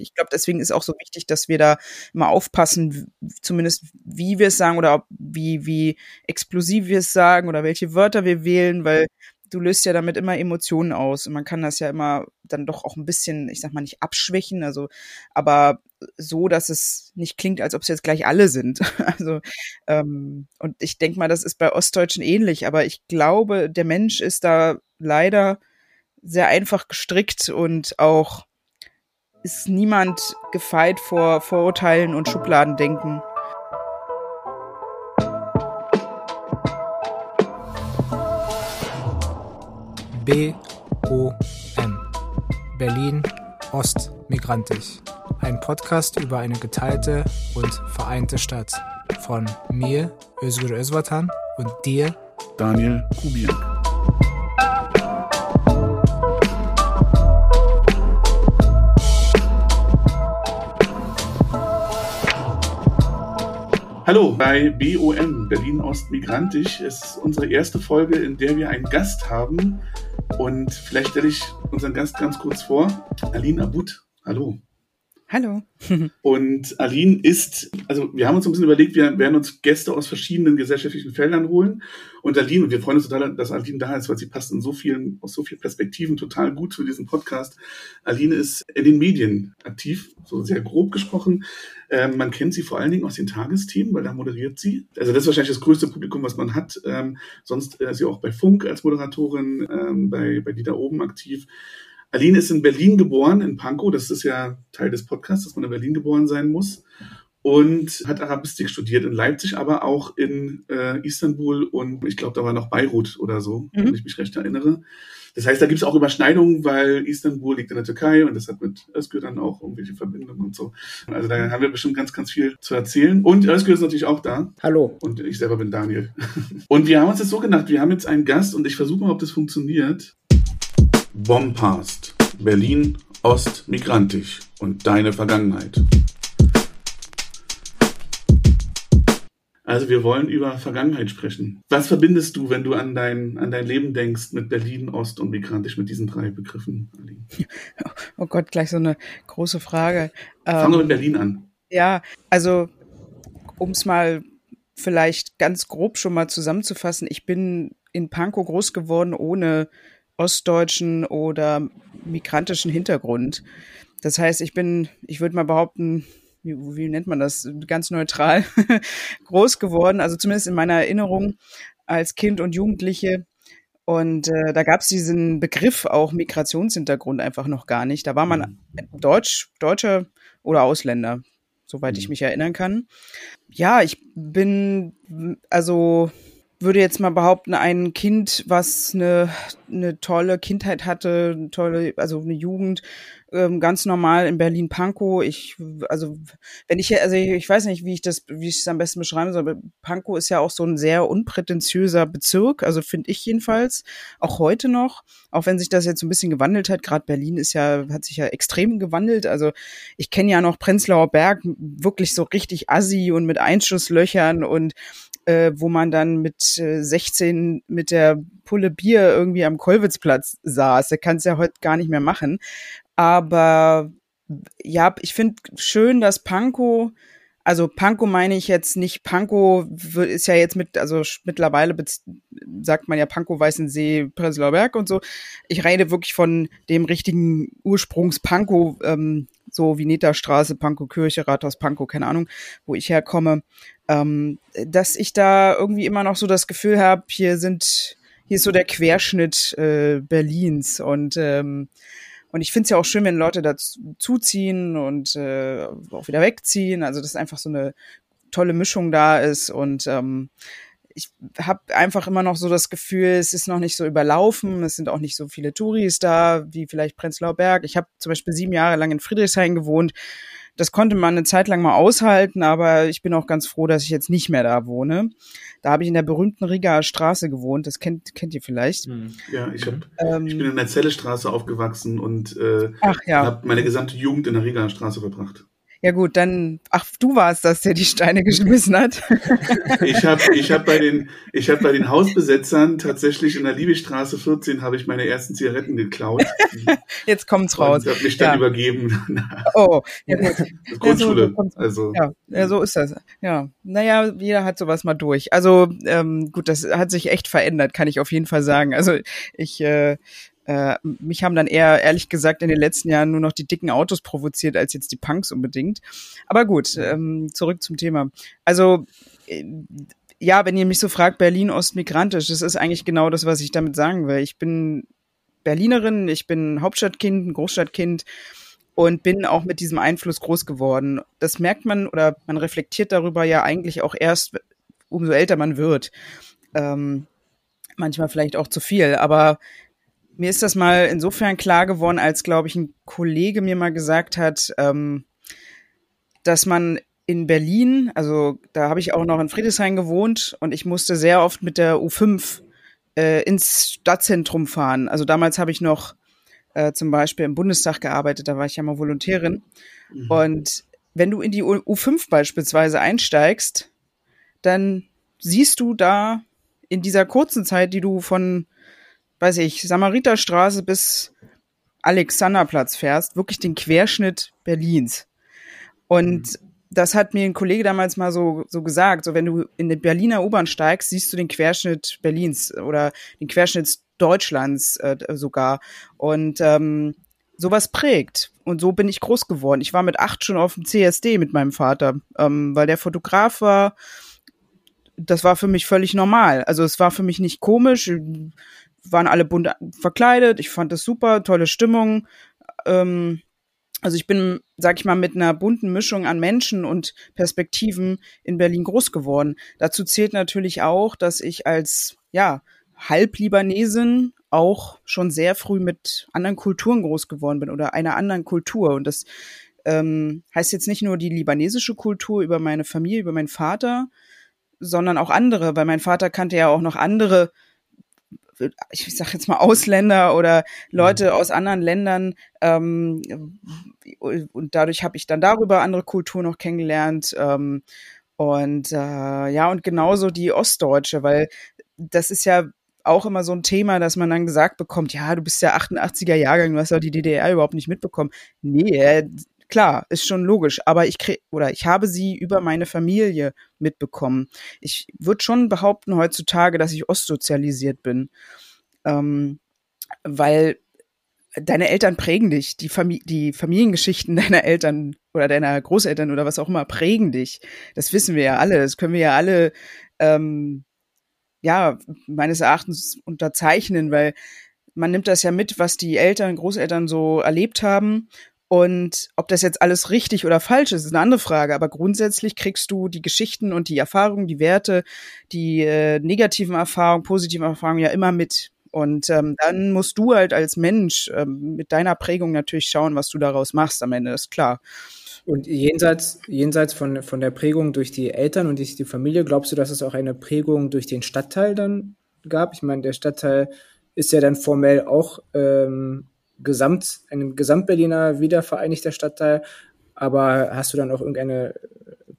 ich, glaube, deswegen ist auch so wichtig, dass wir da immer aufpassen, zumindest wie wir es sagen oder ob, wie, wie explosiv wir es sagen oder welche Wörter wir wählen, weil du löst ja damit immer Emotionen aus und man kann das ja immer dann doch auch ein bisschen, ich sag mal nicht abschwächen, also aber so, dass es nicht klingt, als ob es jetzt gleich alle sind. Also ähm, und ich denke mal, das ist bei Ostdeutschen ähnlich, aber ich glaube, der Mensch ist da leider sehr einfach gestrickt und auch ist niemand gefeit vor Vorurteilen und Schubladendenken. B-O-M. Berlin Ost Migrantisch. Ein Podcast über eine geteilte und vereinte Stadt. Von mir, Özgür Özvatan, und dir, Daniel Kubiak. Hallo bei BOM, Berlin Ost Migrantisch. Es ist unsere erste Folge, in der wir einen Gast haben. Und vielleicht stelle ich unseren Gast ganz kurz vor. Aline Abud. Hallo. Hallo. und Aline ist, also wir haben uns ein bisschen überlegt, wir werden uns Gäste aus verschiedenen gesellschaftlichen Feldern holen. Und Aline, und wir freuen uns total, dass Aline da ist, weil sie passt in so vielen, aus so vielen Perspektiven total gut zu diesem Podcast. Aline ist in den Medien aktiv, so sehr grob gesprochen. Ähm, man kennt sie vor allen Dingen aus den Tagesthemen, weil da moderiert sie. Also das ist wahrscheinlich das größte Publikum, was man hat. Ähm, sonst äh, ist sie auch bei Funk als Moderatorin, ähm, bei, bei Die da oben aktiv. Aline ist in Berlin geboren, in Pankow. Das ist ja Teil des Podcasts, dass man in Berlin geboren sein muss. Und hat Arabistik studiert in Leipzig, aber auch in äh, Istanbul und ich glaube, da war noch Beirut oder so, mhm. wenn ich mich recht erinnere. Das heißt, da gibt es auch Überschneidungen, weil Istanbul liegt in der Türkei und das hat mit Özgür dann auch irgendwelche Verbindungen und so. Also da haben wir bestimmt ganz, ganz viel zu erzählen. Und Özgür ist natürlich auch da. Hallo. Und ich selber bin Daniel. Und wir haben uns das so gedacht, wir haben jetzt einen Gast und ich versuche mal, ob das funktioniert. Bombast. Berlin Ost migrantisch und deine Vergangenheit. Also wir wollen über Vergangenheit sprechen. Was verbindest du, wenn du an dein, an dein Leben denkst mit Berlin, Ost und migrantisch, mit diesen drei Begriffen? Oh Gott, gleich so eine große Frage. Fangen wir mit ähm, Berlin an. Ja, also um es mal vielleicht ganz grob schon mal zusammenzufassen, ich bin in Pankow groß geworden ohne ostdeutschen oder migrantischen Hintergrund. Das heißt, ich bin, ich würde mal behaupten, wie, wie nennt man das, ganz neutral groß geworden, also zumindest in meiner Erinnerung als Kind und Jugendliche. Und äh, da gab es diesen Begriff auch Migrationshintergrund einfach noch gar nicht. Da war man mhm. Deutsch, Deutscher oder Ausländer, soweit ich mhm. mich erinnern kann. Ja, ich bin also würde jetzt mal behaupten, ein Kind, was eine, eine tolle Kindheit hatte, eine tolle, also eine Jugend, ähm, ganz normal in Berlin-Pankow. Ich, also, wenn ich, also ich weiß nicht, wie ich das, wie ich es am besten beschreiben soll, aber Pankow ist ja auch so ein sehr unprätentiöser Bezirk, also finde ich jedenfalls, auch heute noch, auch wenn sich das jetzt so ein bisschen gewandelt hat, gerade Berlin ist ja, hat sich ja extrem gewandelt, also ich kenne ja noch Prenzlauer Berg wirklich so richtig assi und mit Einschusslöchern und äh, wo man dann mit äh, 16 mit der Pulle Bier irgendwie am Kollwitzplatz saß. Der kann es ja heute gar nicht mehr machen. Aber ja, ich finde schön, dass Panko also Panko meine ich jetzt nicht, Panko ist ja jetzt mit, also mittlerweile sagt man ja Panko Weißensee, Prenzlauer Berg und so. Ich rede wirklich von dem richtigen Ursprungs Panko, ähm, so Vineta-Straße, Panko Kirche, Rathaus Panko, keine Ahnung, wo ich herkomme, ähm, dass ich da irgendwie immer noch so das Gefühl habe, hier sind, hier ist so der Querschnitt äh, Berlins und ähm, und ich finde es ja auch schön, wenn Leute dazuziehen und äh, auch wieder wegziehen. Also dass einfach so eine tolle Mischung da ist. Und ähm, ich habe einfach immer noch so das Gefühl, es ist noch nicht so überlaufen. Es sind auch nicht so viele Touris da wie vielleicht Prenzlauer Berg. Ich habe zum Beispiel sieben Jahre lang in Friedrichshain gewohnt das konnte man eine Zeit lang mal aushalten, aber ich bin auch ganz froh, dass ich jetzt nicht mehr da wohne. Da habe ich in der berühmten Rigaer Straße gewohnt. Das kennt, kennt ihr vielleicht. Hm. Ja, ich, hab, ähm, ich bin in der Zellestraße aufgewachsen und äh, ja. habe meine gesamte Jugend in der Rigaer Straße verbracht. Ja gut, dann, ach, du warst das, der die Steine geschmissen hat. ich habe ich hab bei, den, ich hab bei den Hausbesetzern tatsächlich in der Liebigstraße 14 habe ich meine ersten Zigaretten geklaut. Jetzt kommt's raus. Und habe mich dann ja. übergeben. oh, ja gut. Grundschule. Ja, so, also. Ja, ja, so ist das. Ja, naja, jeder hat sowas mal durch. Also ähm, gut, das hat sich echt verändert, kann ich auf jeden Fall sagen. Also ich äh, äh, mich haben dann eher, ehrlich gesagt, in den letzten Jahren nur noch die dicken Autos provoziert, als jetzt die Punks unbedingt. Aber gut, ähm, zurück zum Thema. Also, äh, ja, wenn ihr mich so fragt, Berlin ostmigrantisch, das ist eigentlich genau das, was ich damit sagen will. Ich bin Berlinerin, ich bin Hauptstadtkind, ein Großstadtkind und bin auch mit diesem Einfluss groß geworden. Das merkt man oder man reflektiert darüber ja eigentlich auch erst, umso älter man wird. Ähm, manchmal vielleicht auch zu viel, aber mir ist das mal insofern klar geworden, als, glaube ich, ein Kollege mir mal gesagt hat, ähm, dass man in Berlin, also da habe ich auch noch in Friedrichshain gewohnt und ich musste sehr oft mit der U5 äh, ins Stadtzentrum fahren. Also damals habe ich noch äh, zum Beispiel im Bundestag gearbeitet, da war ich ja mal Volontärin. Mhm. Und wenn du in die U U5 beispielsweise einsteigst, dann siehst du da in dieser kurzen Zeit, die du von weiß ich, Samariterstraße bis Alexanderplatz fährst, wirklich den Querschnitt Berlins. Und mhm. das hat mir ein Kollege damals mal so, so gesagt, so wenn du in die Berliner U-Bahn steigst, siehst du den Querschnitt Berlins oder den Querschnitt Deutschlands äh, sogar. Und ähm, sowas prägt. Und so bin ich groß geworden. Ich war mit acht schon auf dem CSD mit meinem Vater, ähm, weil der Fotograf war. Das war für mich völlig normal. Also es war für mich nicht komisch waren alle bunt verkleidet. Ich fand das super, tolle Stimmung. Ähm, also ich bin, sag ich mal, mit einer bunten Mischung an Menschen und Perspektiven in Berlin groß geworden. Dazu zählt natürlich auch, dass ich als, ja, Halblibanesin auch schon sehr früh mit anderen Kulturen groß geworden bin oder einer anderen Kultur. Und das ähm, heißt jetzt nicht nur die libanesische Kultur über meine Familie, über meinen Vater, sondern auch andere, weil mein Vater kannte ja auch noch andere ich sag jetzt mal Ausländer oder Leute mhm. aus anderen Ländern ähm, und dadurch habe ich dann darüber andere Kulturen noch kennengelernt ähm, und äh, ja und genauso die Ostdeutsche, weil das ist ja auch immer so ein Thema, dass man dann gesagt bekommt, ja, du bist ja 88er Jahrgang, du hast ja die DDR überhaupt nicht mitbekommen. Nee, äh, klar, ist schon logisch, aber ich krieg oder ich habe sie über meine Familie mitbekommen. Ich würde schon behaupten heutzutage, dass ich ostsozialisiert bin, ähm, weil deine Eltern prägen dich, die, Famili die Familiengeschichten deiner Eltern oder deiner Großeltern oder was auch immer prägen dich. Das wissen wir ja alle, das können wir ja alle ähm, ja meines Erachtens unterzeichnen, weil man nimmt das ja mit, was die Eltern, Großeltern so erlebt haben und ob das jetzt alles richtig oder falsch ist, ist eine andere Frage. Aber grundsätzlich kriegst du die Geschichten und die Erfahrungen, die Werte, die äh, negativen Erfahrungen, positiven Erfahrungen ja immer mit. Und ähm, dann musst du halt als Mensch ähm, mit deiner Prägung natürlich schauen, was du daraus machst am Ende, ist klar. Und jenseits, jenseits von, von der Prägung durch die Eltern und durch die Familie, glaubst du, dass es auch eine Prägung durch den Stadtteil dann gab? Ich meine, der Stadtteil ist ja dann formell auch ähm, Gesamt, ein Gesamtberliner wiedervereinigter Stadtteil. Aber hast du dann auch irgendeine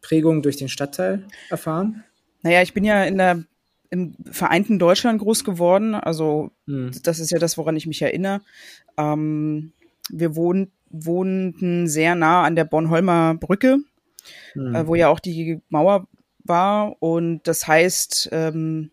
Prägung durch den Stadtteil erfahren? Naja, ich bin ja in der, im vereinten Deutschland groß geworden. Also hm. das ist ja das, woran ich mich erinnere. Ähm, wir wohn, wohnten sehr nah an der Bornholmer Brücke, hm. äh, wo ja auch die Mauer war. Und das heißt, ähm,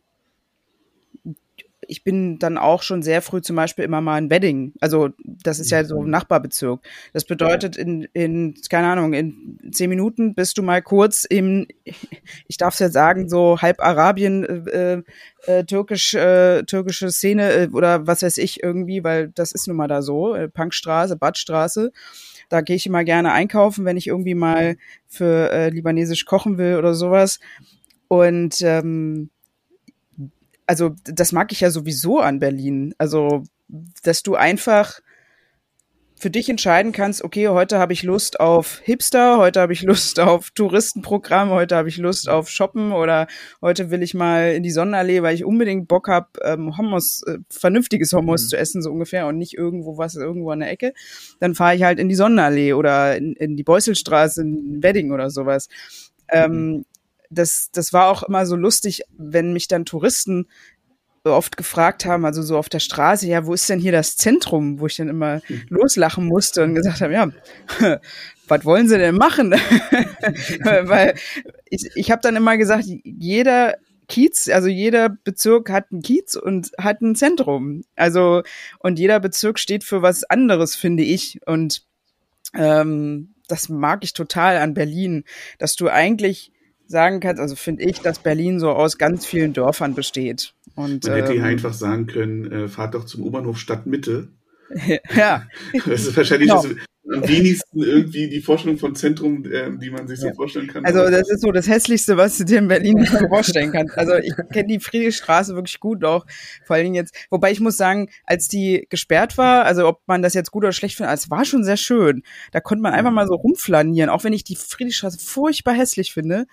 ich bin dann auch schon sehr früh zum Beispiel immer mal in Wedding. Also das ist ja so ein mhm. Nachbarbezirk. Das bedeutet in, in keine Ahnung, in zehn Minuten bist du mal kurz im, ich darf es ja sagen, so halb Arabien, äh, äh, türkisch, äh, türkische Szene äh, oder was weiß ich irgendwie, weil das ist nun mal da so, äh, Punkstraße, Badstraße. Da gehe ich immer gerne einkaufen, wenn ich irgendwie mal für äh, libanesisch kochen will oder sowas. Und ähm, also das mag ich ja sowieso an Berlin. Also, dass du einfach für dich entscheiden kannst, okay, heute habe ich Lust auf Hipster, heute habe ich Lust auf Touristenprogramm, heute habe ich Lust auf Shoppen oder heute will ich mal in die Sonnenallee, weil ich unbedingt Bock habe, ähm, Hummus, äh, vernünftiges Hummus mhm. zu essen, so ungefähr, und nicht irgendwo was, irgendwo an der Ecke. Dann fahre ich halt in die Sonnenallee oder in, in die Beusselstraße in Wedding oder sowas. Mhm. Ähm, das, das war auch immer so lustig, wenn mich dann Touristen oft gefragt haben, also so auf der Straße, ja, wo ist denn hier das Zentrum, wo ich dann immer hm. loslachen musste und gesagt habe, ja, was wollen Sie denn machen? Weil ich, ich habe dann immer gesagt, jeder Kiez, also jeder Bezirk hat einen Kiez und hat ein Zentrum. Also und jeder Bezirk steht für was anderes, finde ich. Und ähm, das mag ich total an Berlin, dass du eigentlich sagen kannst, also finde ich, dass Berlin so aus ganz vielen Dörfern besteht. Und, Man hätte ähm, hier einfach sagen können, äh, fahrt doch zum U-Bahnhof Stadtmitte. ja. Das ist wahrscheinlich genau. das, am wenigsten irgendwie die Vorstellung von Zentrum, äh, die man sich so ja. vorstellen kann. Also das ist so das Hässlichste, was du dir in Berlin vorstellen kannst. Also ich kenne die Friedrichstraße wirklich gut auch, vor allen Dingen jetzt. Wobei ich muss sagen, als die gesperrt war, also ob man das jetzt gut oder schlecht findet, es war schon sehr schön. Da konnte man einfach mal so rumflanieren, auch wenn ich die Friedrichstraße furchtbar hässlich finde.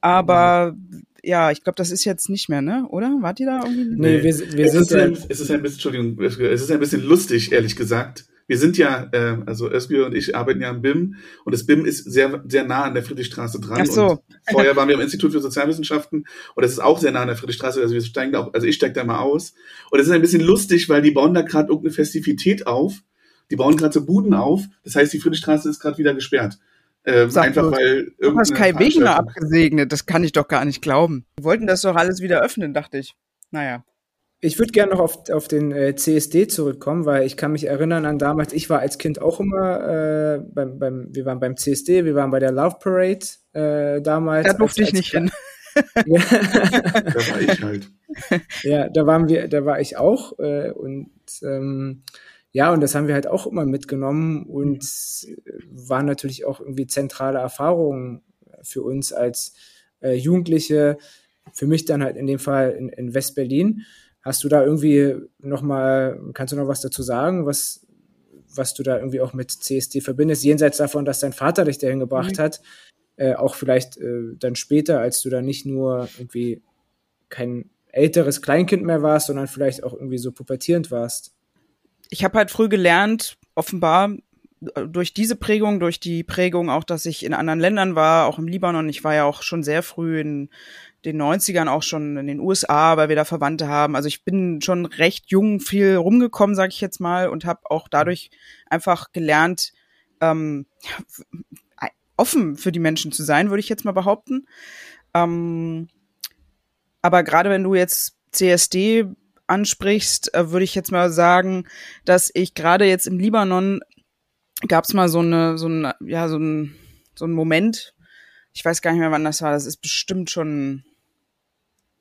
Aber ja, ich glaube, das ist jetzt nicht mehr, ne? Oder? Wart ihr da irgendwie? Nee, wir, wir es sind ist ja, ein, es ist ein bisschen, Entschuldigung, es ist ein bisschen lustig, ehrlich gesagt wir sind ja, äh, also Özgür und ich arbeiten ja am BIM und das BIM ist sehr, sehr nah an der Friedrichstraße dran. Ach so. Und vorher waren wir am Institut für Sozialwissenschaften und das ist auch sehr nah an der Friedrichstraße. Also wir steigen da auch, also ich steige da mal aus. Und es ist ein bisschen lustig, weil die bauen da gerade irgendeine Festivität auf. Die bauen gerade so Buden auf. Das heißt, die Friedrichstraße ist gerade wieder gesperrt. Ähm, einfach bloß. weil Du hast Kai Wegener abgesegnet, das kann ich doch gar nicht glauben. Die wollten das doch alles wieder öffnen, dachte ich. Naja. Ich würde gerne noch auf, auf den äh, CSD zurückkommen, weil ich kann mich erinnern an damals, ich war als Kind auch immer äh, beim, beim, wir waren beim CSD, wir waren bei der Love Parade äh, damals. Da durfte ich nicht hin. Ja. da war ich halt. Ja, da waren wir, da war ich auch äh, und ähm, ja, und das haben wir halt auch immer mitgenommen und waren natürlich auch irgendwie zentrale Erfahrungen für uns als äh, Jugendliche, für mich dann halt in dem Fall in, in West-Berlin. Hast du da irgendwie noch mal, kannst du noch was dazu sagen, was, was du da irgendwie auch mit CSD verbindest, jenseits davon, dass dein Vater dich dahin gebracht mhm. hat, äh, auch vielleicht äh, dann später, als du da nicht nur irgendwie kein älteres Kleinkind mehr warst, sondern vielleicht auch irgendwie so pubertierend warst? Ich habe halt früh gelernt, offenbar durch diese Prägung, durch die Prägung auch, dass ich in anderen Ländern war, auch im Libanon. Ich war ja auch schon sehr früh in den 90ern auch schon in den USA, weil wir da Verwandte haben. Also ich bin schon recht jung viel rumgekommen, sage ich jetzt mal, und habe auch dadurch einfach gelernt, ähm, offen für die Menschen zu sein, würde ich jetzt mal behaupten. Ähm, aber gerade wenn du jetzt CSD ansprichst, äh, würde ich jetzt mal sagen, dass ich gerade jetzt im Libanon gab es mal so eine, so ein, ja, so ein, so ein Moment, ich weiß gar nicht mehr, wann das war, das ist bestimmt schon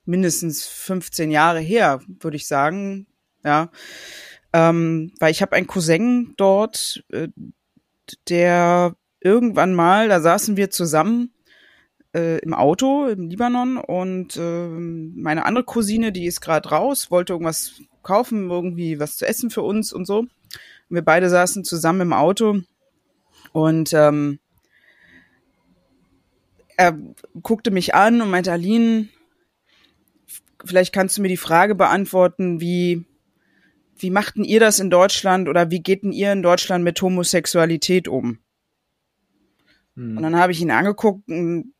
mindestens 15 Jahre her, würde ich sagen. Ja. Ähm, weil ich habe einen Cousin dort, äh, der irgendwann mal, da saßen wir zusammen äh, im Auto im Libanon und äh, meine andere Cousine, die ist gerade raus, wollte irgendwas kaufen, irgendwie was zu essen für uns und so. Und wir beide saßen zusammen im Auto und ähm, er guckte mich an und meinte, Aline, vielleicht kannst du mir die Frage beantworten, wie, wie machten ihr das in Deutschland oder wie geht denn ihr in Deutschland mit Homosexualität um? Hm. Und dann habe ich ihn angeguckt und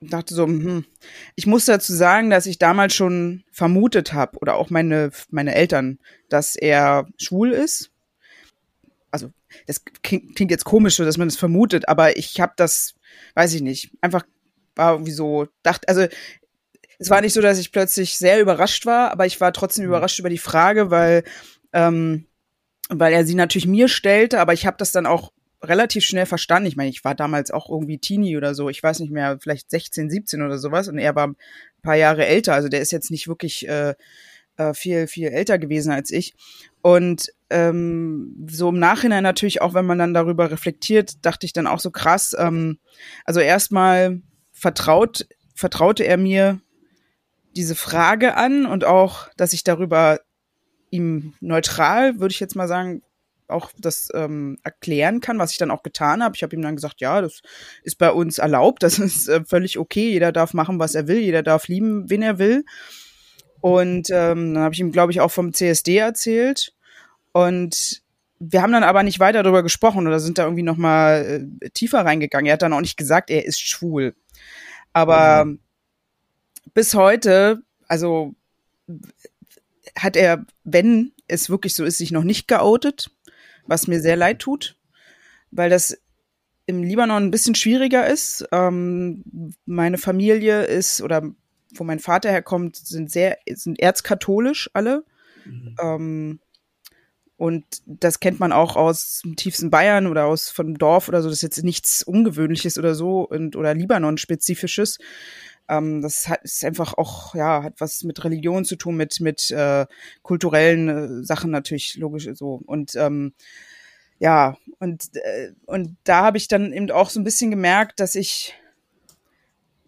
dachte so, hm, ich muss dazu sagen, dass ich damals schon vermutet habe oder auch meine meine Eltern, dass er schwul ist. Also das klingt, klingt jetzt komisch, so dass man das vermutet, aber ich habe das, weiß ich nicht, einfach war irgendwie so dachte, also es war nicht so, dass ich plötzlich sehr überrascht war, aber ich war trotzdem mhm. überrascht über die Frage, weil, ähm, weil er sie natürlich mir stellte, aber ich habe das dann auch relativ schnell verstanden. Ich meine, ich war damals auch irgendwie Teenie oder so, ich weiß nicht mehr, vielleicht 16, 17 oder sowas und er war ein paar Jahre älter, also der ist jetzt nicht wirklich äh, äh, viel, viel älter gewesen als ich. Und ähm, so im Nachhinein natürlich auch, wenn man dann darüber reflektiert, dachte ich dann auch so krass. Ähm, also erstmal vertraut, vertraute er mir diese Frage an und auch, dass ich darüber ihm neutral, würde ich jetzt mal sagen, auch das ähm, erklären kann, was ich dann auch getan habe. Ich habe ihm dann gesagt, ja, das ist bei uns erlaubt, das ist äh, völlig okay. Jeder darf machen, was er will, jeder darf lieben, wen er will. Und ähm, dann habe ich ihm, glaube ich, auch vom CSD erzählt. Und wir haben dann aber nicht weiter darüber gesprochen oder sind da irgendwie noch mal äh, tiefer reingegangen. Er hat dann auch nicht gesagt, er ist schwul. Aber mhm. Bis heute, also hat er, wenn es wirklich so ist, sich noch nicht geoutet, was mir sehr leid tut, weil das im Libanon ein bisschen schwieriger ist. Ähm, meine Familie ist oder wo mein Vater herkommt, sind sehr sind erzkatholisch alle. Mhm. Ähm, und das kennt man auch aus dem tiefsten Bayern oder aus vom Dorf oder so. Das ist jetzt nichts Ungewöhnliches oder so und oder Libanon-spezifisches. Ähm, das hat, ist einfach auch, ja, hat was mit Religion zu tun, mit, mit äh, kulturellen äh, Sachen natürlich, logisch so. Und ähm, ja, und, äh, und da habe ich dann eben auch so ein bisschen gemerkt, dass ich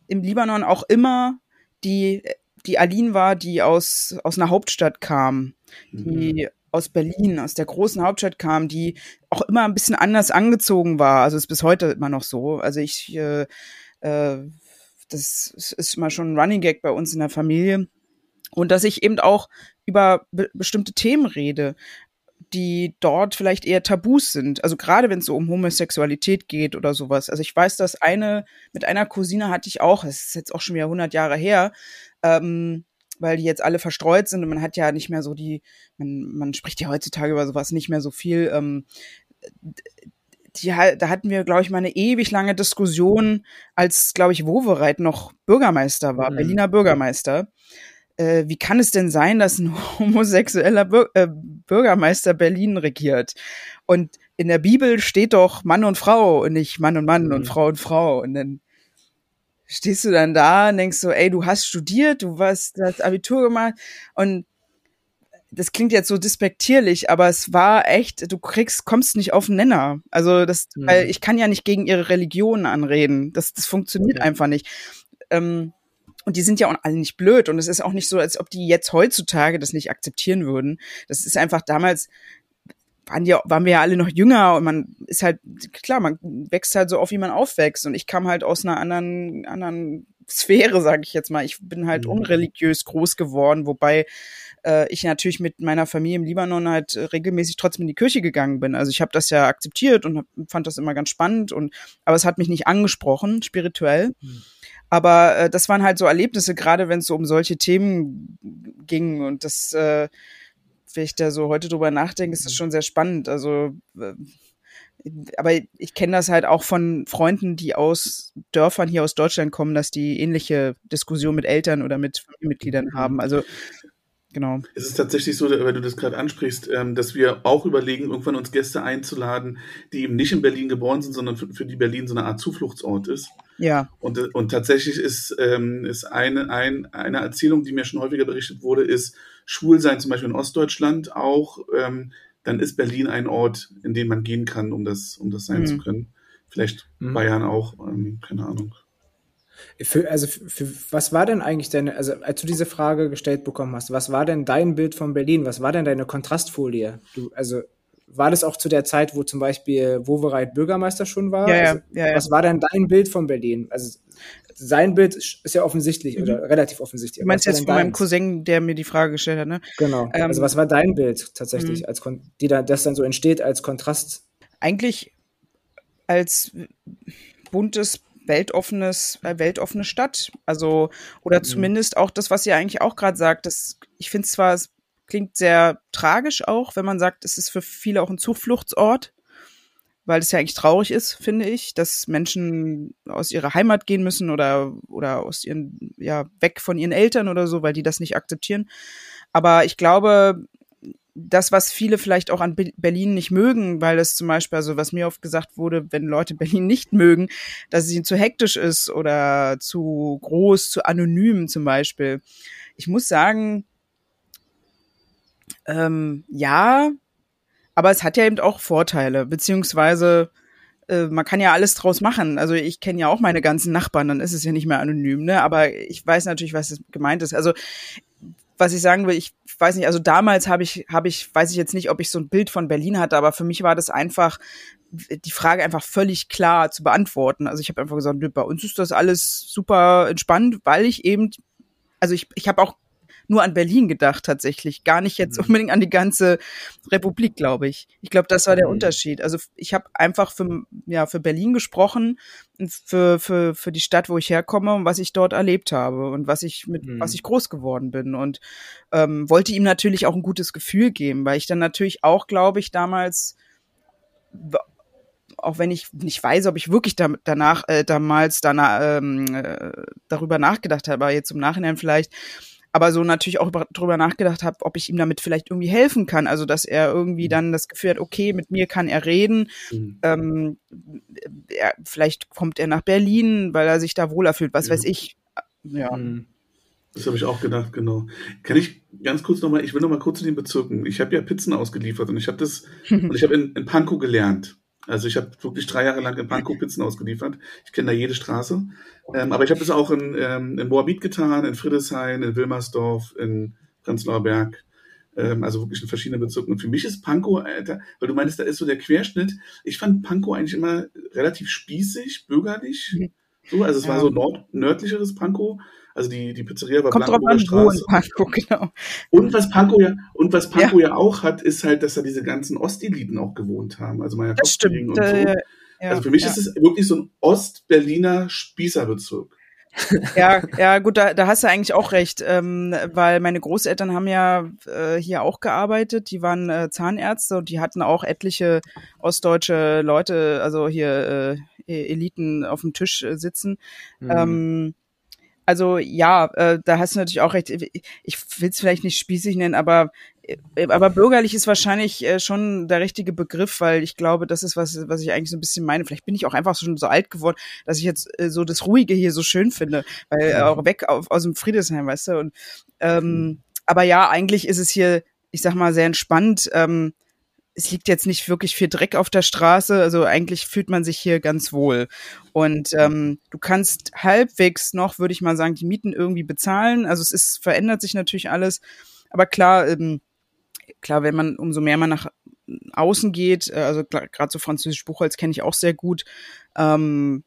im Libanon auch immer die, die Aline war, die aus, aus einer Hauptstadt kam, die mhm aus Berlin, aus der großen Hauptstadt kam, die auch immer ein bisschen anders angezogen war. Also ist bis heute immer noch so. Also ich, äh, äh, das ist immer schon ein Running Gag bei uns in der Familie. Und dass ich eben auch über be bestimmte Themen rede, die dort vielleicht eher Tabus sind. Also gerade wenn es so um Homosexualität geht oder sowas. Also ich weiß, dass eine, mit einer Cousine hatte ich auch, das ist jetzt auch schon wieder 100 Jahre her, ähm, weil die jetzt alle verstreut sind und man hat ja nicht mehr so die, man, man spricht ja heutzutage über sowas nicht mehr so viel. Ähm, die, da hatten wir, glaube ich, mal eine ewig lange Diskussion, als, glaube ich, Wowereit noch Bürgermeister war, mhm. Berliner Bürgermeister. Äh, wie kann es denn sein, dass ein homosexueller Bür äh, Bürgermeister Berlin regiert? Und in der Bibel steht doch Mann und Frau und nicht Mann und Mann mhm. und Frau und Frau. Und dann stehst du dann da und denkst so, ey, du hast studiert, du hast das Abitur gemacht und das klingt jetzt so despektierlich, aber es war echt, du kriegst, kommst nicht auf den Nenner. Also das, mhm. weil ich kann ja nicht gegen ihre Religion anreden. Das, das funktioniert okay. einfach nicht. Ähm, und die sind ja auch alle nicht blöd. Und es ist auch nicht so, als ob die jetzt heutzutage das nicht akzeptieren würden. Das ist einfach damals, waren, die, waren wir ja alle noch jünger und man ist halt, klar, man wächst halt so auf, wie man aufwächst. Und ich kam halt aus einer anderen, anderen Sphäre, sage ich jetzt mal. Ich bin halt mhm. unreligiös groß geworden, wobei äh, ich natürlich mit meiner Familie im Libanon halt regelmäßig trotzdem in die Kirche gegangen bin. Also ich habe das ja akzeptiert und hab, fand das immer ganz spannend und aber es hat mich nicht angesprochen spirituell. Mhm. Aber äh, das waren halt so Erlebnisse, gerade wenn es so um solche Themen ging und das äh, wenn ich da so heute drüber nachdenke, ist das mhm. schon sehr spannend. Also, äh, aber ich kenne das halt auch von Freunden, die aus Dörfern hier aus Deutschland kommen, dass die ähnliche Diskussion mit Eltern oder mit Familienmitgliedern mhm. haben. Also Genau. Es ist tatsächlich so, wenn du das gerade ansprichst, ähm, dass wir auch überlegen, irgendwann uns Gäste einzuladen, die eben nicht in Berlin geboren sind, sondern für, die Berlin so eine Art Zufluchtsort ist. Ja. Und, und tatsächlich ist, ähm, ist eine, ein, eine Erzählung, die mir schon häufiger berichtet wurde, ist Schwulsein zum Beispiel in Ostdeutschland auch. Ähm, dann ist Berlin ein Ort, in den man gehen kann, um das, um das sein mhm. zu können. Vielleicht mhm. Bayern auch, keine Ahnung. Für, also für, für, was war denn eigentlich deine, also als du diese Frage gestellt bekommen hast, was war denn dein Bild von Berlin? Was war denn deine Kontrastfolie? Du, also war das auch zu der Zeit, wo zum Beispiel Wowereit Bürgermeister schon war? Ja, also, ja, ja, Was war denn dein Bild von Berlin? Also sein Bild ist ja offensichtlich mhm. oder relativ offensichtlich. Du meinst jetzt von meinem Cousin, der mir die Frage gestellt hat, ne? Genau. Ähm, also was war dein Bild tatsächlich, mhm. als die da, das dann so entsteht als Kontrast? Eigentlich als buntes weltoffenes, äh, weltoffene Stadt. Also, oder mhm. zumindest auch das, was ihr eigentlich auch gerade sagt. Das, ich finde zwar, es klingt sehr tragisch auch, wenn man sagt, es ist für viele auch ein Zufluchtsort, weil es ja eigentlich traurig ist, finde ich, dass Menschen aus ihrer Heimat gehen müssen oder, oder aus ihren, ja, weg von ihren Eltern oder so, weil die das nicht akzeptieren. Aber ich glaube, das, was viele vielleicht auch an Berlin nicht mögen, weil es zum Beispiel, also was mir oft gesagt wurde, wenn Leute Berlin nicht mögen, dass es ihnen zu hektisch ist oder zu groß, zu anonym zum Beispiel. Ich muss sagen, ähm, ja, aber es hat ja eben auch Vorteile, beziehungsweise äh, man kann ja alles draus machen. Also ich kenne ja auch meine ganzen Nachbarn, dann ist es ja nicht mehr anonym, ne? Aber ich weiß natürlich, was gemeint ist. Also was ich sagen will, ich weiß nicht, also damals habe ich, habe ich, weiß ich jetzt nicht, ob ich so ein Bild von Berlin hatte, aber für mich war das einfach die Frage einfach völlig klar zu beantworten. Also ich habe einfach gesagt, bei uns ist das alles super entspannt, weil ich eben, also ich, ich habe auch nur an Berlin gedacht tatsächlich, gar nicht jetzt mhm. unbedingt an die ganze Republik, glaube ich. Ich glaube, das war der mhm. Unterschied. Also ich habe einfach für ja für Berlin gesprochen, für für für die Stadt, wo ich herkomme und was ich dort erlebt habe und was ich mit mhm. was ich groß geworden bin und ähm, wollte ihm natürlich auch ein gutes Gefühl geben, weil ich dann natürlich auch, glaube ich, damals auch wenn ich nicht weiß, ob ich wirklich da, danach äh, damals danach, ähm, äh, darüber nachgedacht habe, aber jetzt im Nachhinein vielleicht, aber so natürlich auch darüber nachgedacht habe, ob ich ihm damit vielleicht irgendwie helfen kann. Also dass er irgendwie mhm. dann das Gefühl hat, okay, mit mir kann er reden. Mhm. Ähm, er, vielleicht kommt er nach Berlin, weil er sich da wohler fühlt, was ja. weiß ich. Ja. Mhm. Das habe ich auch gedacht, genau. Kann ich ganz kurz nochmal, ich will nochmal kurz zu den Bezirken. Ich habe ja Pizzen ausgeliefert und ich habe das, und ich habe in, in Pankow gelernt. Also ich habe wirklich drei Jahre lang in Pankow Pizzen ausgeliefert. Ich kenne da jede Straße. Ähm, aber ich habe das auch in, ähm, in Moabit getan, in Friedrichshain, in Wilmersdorf, in Prenzlauer Berg. Ähm, also wirklich in verschiedenen Bezirken. Und für mich ist Pankow, Alter, weil du meinst, da ist so der Querschnitt. Ich fand Pankow eigentlich immer relativ spießig, bürgerlich. Mhm. So, also es war so nord nördlicheres Pankow. Also die, die Pizzeria war Kommt drauf an, wo in Pankow, genau. Und was Pankow ja, und was Pankow ja. ja. auch hat, ist halt, dass da diese ganzen Osteliten auch gewohnt haben. Also Meier das stimmt. Und so. Äh, ja, also für mich ist es wirklich so ein Ost-Berliner Spießerbezirk. ja, ja, gut, da, da hast du eigentlich auch recht, ähm, weil meine Großeltern haben ja äh, hier auch gearbeitet, die waren äh, Zahnärzte und die hatten auch etliche ostdeutsche Leute, also hier äh, Eliten auf dem Tisch äh, sitzen. Mhm. Ähm, also ja, äh, da hast du natürlich auch recht. Ich will es vielleicht nicht spießig nennen, aber äh, aber bürgerlich ist wahrscheinlich äh, schon der richtige Begriff, weil ich glaube, das ist was, was ich eigentlich so ein bisschen meine. Vielleicht bin ich auch einfach schon so alt geworden, dass ich jetzt äh, so das Ruhige hier so schön finde, weil äh, auch weg auf, aus dem Friedesheim, weißt du. Und ähm, mhm. aber ja, eigentlich ist es hier, ich sag mal, sehr entspannt. Ähm, es liegt jetzt nicht wirklich viel Dreck auf der Straße, also eigentlich fühlt man sich hier ganz wohl. Und ähm, du kannst halbwegs noch, würde ich mal sagen, die Mieten irgendwie bezahlen. Also es ist, verändert sich natürlich alles. Aber klar, ähm, klar, wenn man, umso mehr man nach außen geht, äh, also gerade so französisch Buchholz kenne ich auch sehr gut, ähm,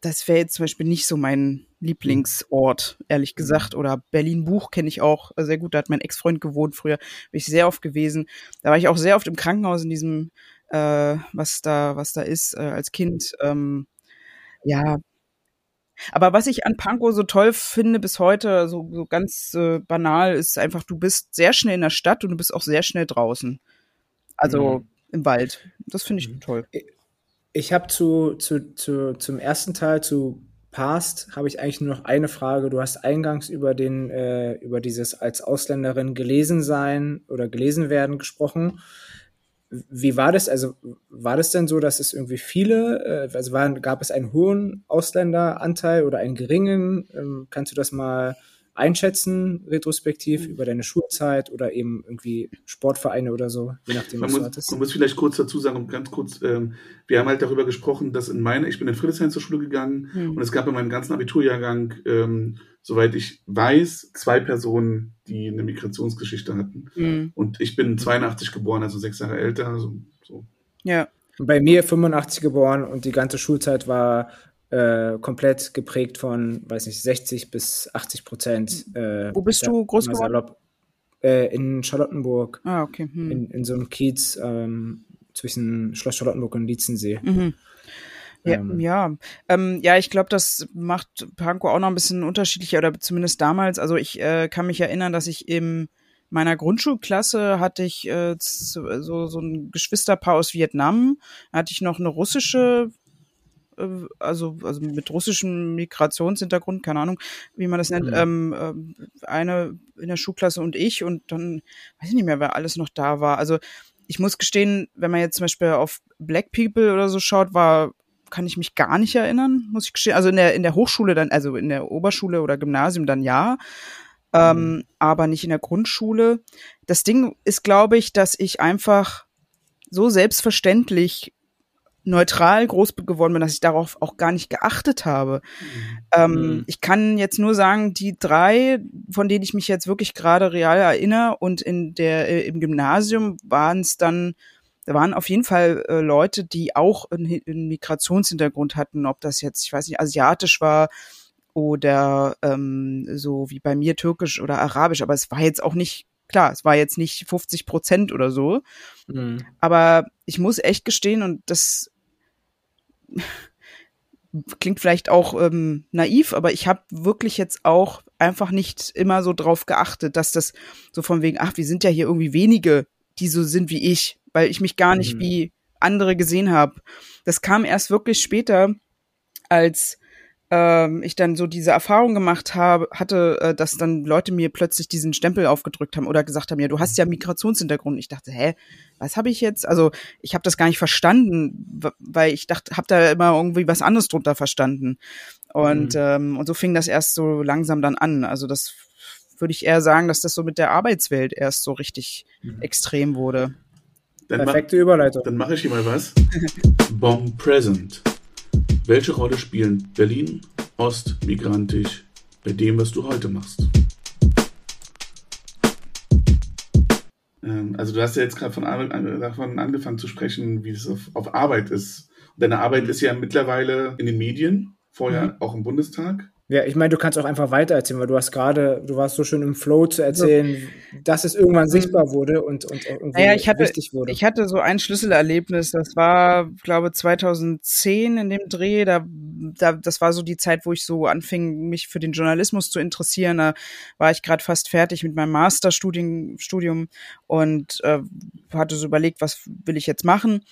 das wäre jetzt zum Beispiel nicht so mein Lieblingsort, ehrlich gesagt. Oder Berlin Buch kenne ich auch sehr gut. Da hat mein Ex-Freund gewohnt früher. Bin ich sehr oft gewesen. Da war ich auch sehr oft im Krankenhaus in diesem, äh, was da, was da ist, äh, als Kind. Ähm, ja. Aber was ich an Pankow so toll finde bis heute, so, so ganz äh, banal, ist einfach, du bist sehr schnell in der Stadt und du bist auch sehr schnell draußen. Also mhm. im Wald. Das finde ich mhm. toll. Ich habe zu, zu, zu, zum ersten Teil zu Past habe ich eigentlich nur noch eine Frage. Du hast eingangs über den äh, über dieses als Ausländerin gelesen sein oder gelesen werden gesprochen. Wie war das? Also war das denn so, dass es irgendwie viele, äh, also waren, gab es einen hohen Ausländeranteil oder einen geringen? Ähm, kannst du das mal einschätzen, retrospektiv, mhm. über deine Schulzeit oder eben irgendwie Sportvereine oder so, je nachdem, man was muss, du hattest? Man muss vielleicht kurz dazu sagen, um ganz kurz, ähm, wir haben halt darüber gesprochen, dass in meiner, ich bin in Friedrichshain zur Schule gegangen mhm. und es gab in meinem ganzen Abiturjahrgang, ähm, soweit ich weiß, zwei Personen, die eine Migrationsgeschichte hatten. Mhm. Und ich bin 82 geboren, also sechs Jahre älter. So, so. Ja. Bei mir 85 geboren und die ganze Schulzeit war äh, komplett geprägt von, weiß nicht, 60 bis 80 Prozent. Äh, Wo bist du groß geworden? Äh, in Charlottenburg. Ah, okay. Hm. In, in so einem Kiez ähm, zwischen Schloss Charlottenburg und Lietzensee. Mhm. Ja, ähm, ja. Ähm, ja, ich glaube, das macht Pankow auch noch ein bisschen unterschiedlicher oder zumindest damals. Also ich äh, kann mich erinnern, dass ich im meiner Grundschulklasse hatte ich äh, so, so ein Geschwisterpaar aus Vietnam, hatte ich noch eine russische also, also mit russischem Migrationshintergrund, keine Ahnung, wie man das nennt, mhm. ähm, ähm, eine in der Schulklasse und ich und dann weiß ich nicht mehr, wer alles noch da war. Also ich muss gestehen, wenn man jetzt zum Beispiel auf Black People oder so schaut, war kann ich mich gar nicht erinnern, muss ich gestehen. Also in der in der Hochschule dann, also in der Oberschule oder Gymnasium dann ja, ähm, mhm. aber nicht in der Grundschule. Das Ding ist, glaube ich, dass ich einfach so selbstverständlich neutral groß geworden bin, dass ich darauf auch gar nicht geachtet habe. Mhm. Ähm, mhm. Ich kann jetzt nur sagen, die drei, von denen ich mich jetzt wirklich gerade real erinnere und in der äh, im Gymnasium waren es dann da waren auf jeden Fall äh, Leute, die auch einen, einen Migrationshintergrund hatten, ob das jetzt, ich weiß nicht, asiatisch war oder ähm, so wie bei mir türkisch oder arabisch, aber es war jetzt auch nicht, klar, es war jetzt nicht 50 Prozent oder so. Mhm. Aber ich muss echt gestehen, und das klingt vielleicht auch ähm, naiv, aber ich habe wirklich jetzt auch einfach nicht immer so drauf geachtet, dass das so von wegen, ach, wir sind ja hier irgendwie wenige, die so sind wie ich, weil ich mich gar nicht mhm. wie andere gesehen habe. Das kam erst wirklich später, als ähm, ich dann so diese Erfahrung gemacht habe, hatte, äh, dass dann Leute mir plötzlich diesen Stempel aufgedrückt haben oder gesagt haben, ja, du hast ja Migrationshintergrund. Ich dachte, hä, was habe ich jetzt? Also ich habe das gar nicht verstanden, weil ich dachte, habe da immer irgendwie was anderes drunter verstanden. Und mhm. ähm, und so fing das erst so langsam dann an. Also das würde ich eher sagen, dass das so mit der Arbeitswelt erst so richtig mhm. extrem wurde. Dann Perfekte Überleitung. Dann mache ich hier mal was. Bomb Present. Welche Rolle spielen Berlin, Ost, migrantisch bei dem, was du heute machst? Ähm, also du hast ja jetzt gerade von, davon angefangen zu sprechen, wie es auf, auf Arbeit ist. Und deine Arbeit ist ja mittlerweile in den Medien, vorher mhm. auch im Bundestag. Ja, ich meine, du kannst auch einfach weiter erzählen, weil du hast gerade, du warst so schön im Flow zu erzählen, so. dass es irgendwann mhm. sichtbar wurde und, und irgendwie naja, ich hatte, wichtig wurde. Ich hatte so ein Schlüsselerlebnis, das war, glaube 2010 in dem Dreh, da, da, das war so die Zeit, wo ich so anfing, mich für den Journalismus zu interessieren. Da war ich gerade fast fertig mit meinem Masterstudium Studium und äh, hatte so überlegt, was will ich jetzt machen.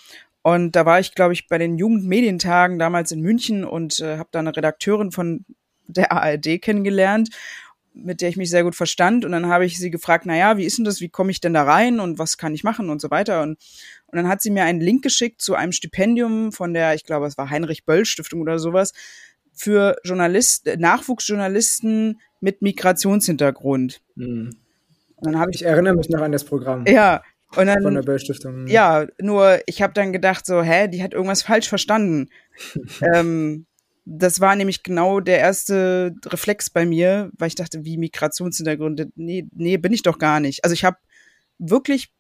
Und da war ich, glaube ich, bei den Jugendmedientagen damals in München und äh, habe da eine Redakteurin von der ARD kennengelernt, mit der ich mich sehr gut verstand. Und dann habe ich sie gefragt, na ja, wie ist denn das? Wie komme ich denn da rein und was kann ich machen und so weiter. Und, und dann hat sie mir einen Link geschickt zu einem Stipendium von der, ich glaube, es war Heinrich Böll Stiftung oder sowas, für Journalist, Nachwuchsjournalisten mit Migrationshintergrund. Mhm. Und dann habe ich, ich erinnere mich noch an das Programm. Ja, und dann, von der Böll Stiftung. Ja, nur ich habe dann gedacht so, hä, die hat irgendwas falsch verstanden. ähm, das war nämlich genau der erste Reflex bei mir, weil ich dachte, wie Migrationshintergründe, nee, nee, bin ich doch gar nicht. Also ich habe wirklich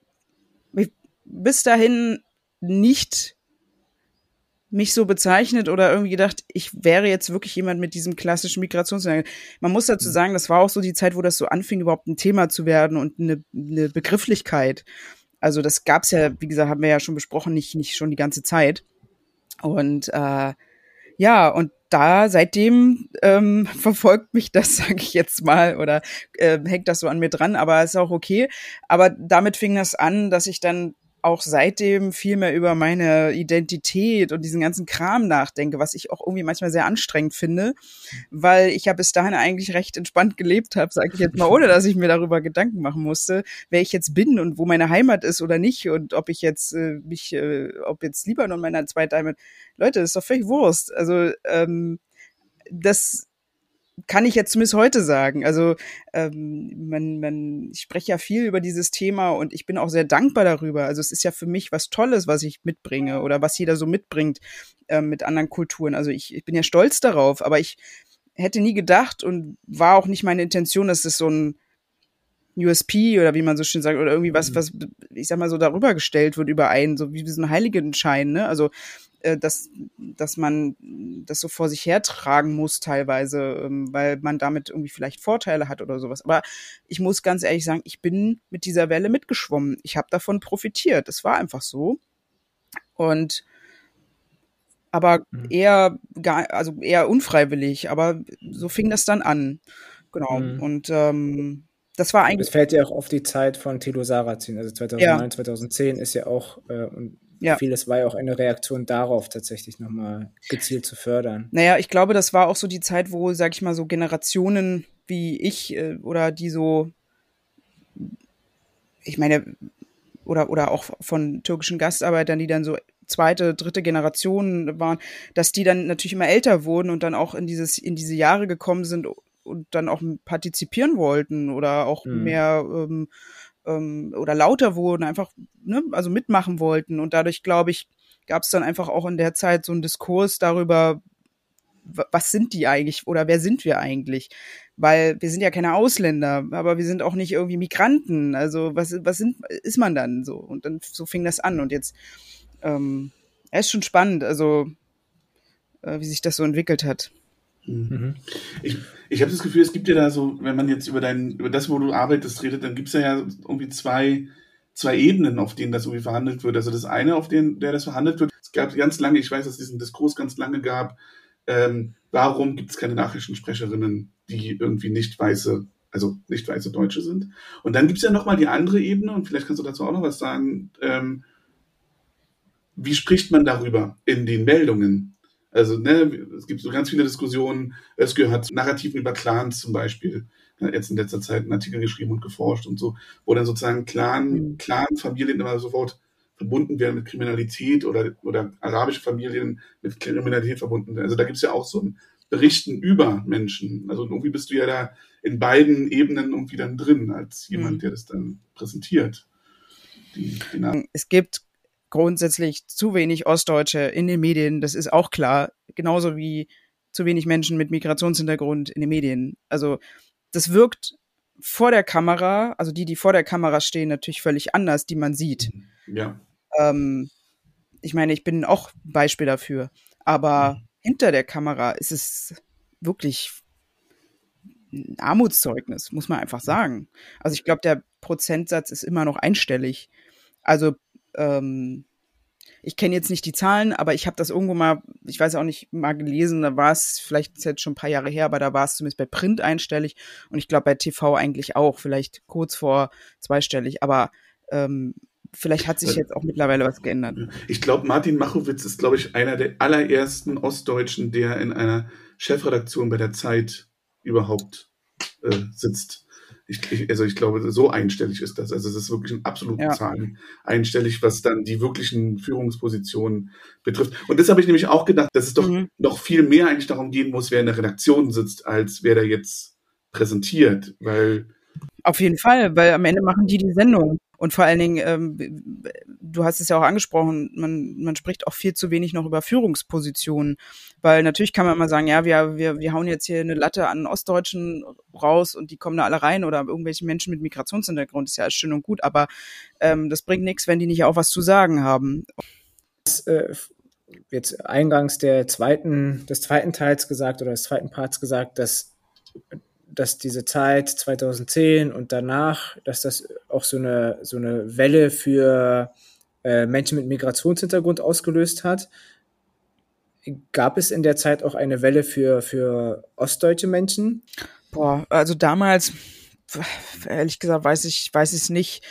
bis dahin nicht mich so bezeichnet oder irgendwie gedacht, ich wäre jetzt wirklich jemand mit diesem klassischen Migrationshintergrund. Man muss dazu mhm. sagen, das war auch so die Zeit, wo das so anfing, überhaupt ein Thema zu werden und eine, eine Begrifflichkeit. Also das gab's ja, wie gesagt, haben wir ja schon besprochen, nicht, nicht schon die ganze Zeit. Und äh, ja, und da seitdem ähm, verfolgt mich das, sage ich jetzt mal, oder äh, hängt das so an mir dran, aber ist auch okay. Aber damit fing das an, dass ich dann auch seitdem viel mehr über meine Identität und diesen ganzen Kram nachdenke, was ich auch irgendwie manchmal sehr anstrengend finde, weil ich ja bis dahin eigentlich recht entspannt gelebt habe, sage ich jetzt mal, ohne dass ich mir darüber Gedanken machen musste, wer ich jetzt bin und wo meine Heimat ist oder nicht und ob ich jetzt äh, mich, äh, ob jetzt Libanon meiner zweite Heimat. Leute, das ist doch völlig Wurst. Also ähm, das kann ich jetzt zumindest heute sagen. Also ähm, man, man, ich spreche ja viel über dieses Thema und ich bin auch sehr dankbar darüber. Also es ist ja für mich was Tolles, was ich mitbringe oder was jeder so mitbringt ähm, mit anderen Kulturen. Also ich, ich bin ja stolz darauf, aber ich hätte nie gedacht und war auch nicht meine Intention, dass es so ein USP oder wie man so schön sagt, oder irgendwie was, mhm. was, ich sag mal so darüber gestellt wird über einen, so wie so ein Heiligenschein, ne? Also äh, dass, dass man das so vor sich hertragen muss teilweise, ähm, weil man damit irgendwie vielleicht Vorteile hat oder sowas. Aber ich muss ganz ehrlich sagen, ich bin mit dieser Welle mitgeschwommen. Ich habe davon profitiert. Es war einfach so. Und aber mhm. eher gar, also eher unfreiwillig, aber so fing das dann an. Genau. Mhm. Und ähm, das war eigentlich. Es fällt ja auch auf die Zeit von Tilo Sarrazin, also 2009, ja. 2010 ist ja auch, äh, ja. Vieles war ja auch eine Reaktion darauf, tatsächlich nochmal gezielt zu fördern. Naja, ich glaube, das war auch so die Zeit, wo, sag ich mal, so Generationen wie ich äh, oder die so, ich meine, oder, oder auch von türkischen Gastarbeitern, die dann so zweite, dritte Generation waren, dass die dann natürlich immer älter wurden und dann auch in dieses, in diese Jahre gekommen sind und dann auch partizipieren wollten oder auch mhm. mehr ähm, ähm, oder lauter wurden, einfach, ne, also mitmachen wollten. Und dadurch, glaube ich, gab es dann einfach auch in der Zeit so einen Diskurs darüber, was sind die eigentlich oder wer sind wir eigentlich? Weil wir sind ja keine Ausländer, aber wir sind auch nicht irgendwie Migranten. Also was, was sind, ist man dann so? Und dann so fing das an. Und jetzt ähm, er ist schon spannend, also äh, wie sich das so entwickelt hat. Mhm. Ich, ich habe das Gefühl, es gibt ja da so, wenn man jetzt über dein, über das, wo du arbeitest, redet, dann gibt es ja irgendwie zwei, zwei Ebenen, auf denen das irgendwie verhandelt wird. Also das eine, auf denen, der das verhandelt wird, es gab ganz lange, ich weiß, dass es diesen Diskurs ganz lange gab, ähm, warum gibt es keine Nachrichtensprecherinnen, die irgendwie nicht weiße, also nicht weiße Deutsche sind. Und dann gibt es ja nochmal die andere Ebene, und vielleicht kannst du dazu auch noch was sagen, ähm, wie spricht man darüber in den Meldungen? Also, ne, es gibt so ganz viele Diskussionen. Özgür hat Narrativen über Clans zum Beispiel jetzt in letzter Zeit einen Artikel geschrieben und geforscht und so, wo dann sozusagen Clan, mhm. Clan-Familien immer sofort verbunden werden mit Kriminalität oder, oder arabische Familien mit Kriminalität verbunden werden. Also da gibt es ja auch so ein Berichten über Menschen. Also irgendwie bist du ja da in beiden Ebenen irgendwie dann drin, als jemand, mhm. der das dann präsentiert. Die, die es gibt grundsätzlich zu wenig Ostdeutsche in den Medien, das ist auch klar, genauso wie zu wenig Menschen mit Migrationshintergrund in den Medien. Also das wirkt vor der Kamera, also die, die vor der Kamera stehen, natürlich völlig anders, die man sieht. Ja. Ähm, ich meine, ich bin auch Beispiel dafür, aber mhm. hinter der Kamera ist es wirklich ein Armutszeugnis, muss man einfach sagen. Also ich glaube, der Prozentsatz ist immer noch einstellig. Also ähm, ich kenne jetzt nicht die Zahlen, aber ich habe das irgendwo mal, ich weiß auch nicht, mal gelesen, da war es vielleicht jetzt schon ein paar Jahre her, aber da war es zumindest bei Print einstellig und ich glaube bei TV eigentlich auch, vielleicht kurz vor zweistellig, aber ähm, vielleicht hat sich jetzt auch mittlerweile was geändert. Ich glaube, Martin Machowitz ist, glaube ich, einer der allerersten Ostdeutschen, der in einer Chefredaktion bei der Zeit überhaupt äh, sitzt. Ich, ich, also ich glaube, so einstellig ist das. Also es ist wirklich in absoluten ja. Zahlen einstellig, was dann die wirklichen Führungspositionen betrifft. Und das habe ich nämlich auch gedacht, dass es doch mhm. noch viel mehr eigentlich darum gehen muss, wer in der Redaktion sitzt, als wer da jetzt präsentiert, weil auf jeden Fall, weil am Ende machen die die Sendung. Und vor allen Dingen, ähm, du hast es ja auch angesprochen, man, man spricht auch viel zu wenig noch über Führungspositionen. Weil natürlich kann man immer sagen, ja, wir, wir, wir hauen jetzt hier eine Latte an Ostdeutschen raus und die kommen da alle rein oder irgendwelche Menschen mit Migrationshintergrund, ist ja alles schön und gut, aber ähm, das bringt nichts, wenn die nicht auch was zu sagen haben. Das, äh, jetzt eingangs der zweiten, des zweiten Teils gesagt oder des zweiten Parts gesagt, dass dass diese Zeit 2010 und danach, dass das auch so eine, so eine Welle für äh, Menschen mit Migrationshintergrund ausgelöst hat. Gab es in der Zeit auch eine Welle für, für ostdeutsche Menschen? Boah, also damals, ehrlich gesagt, weiß ich, weiß es nicht,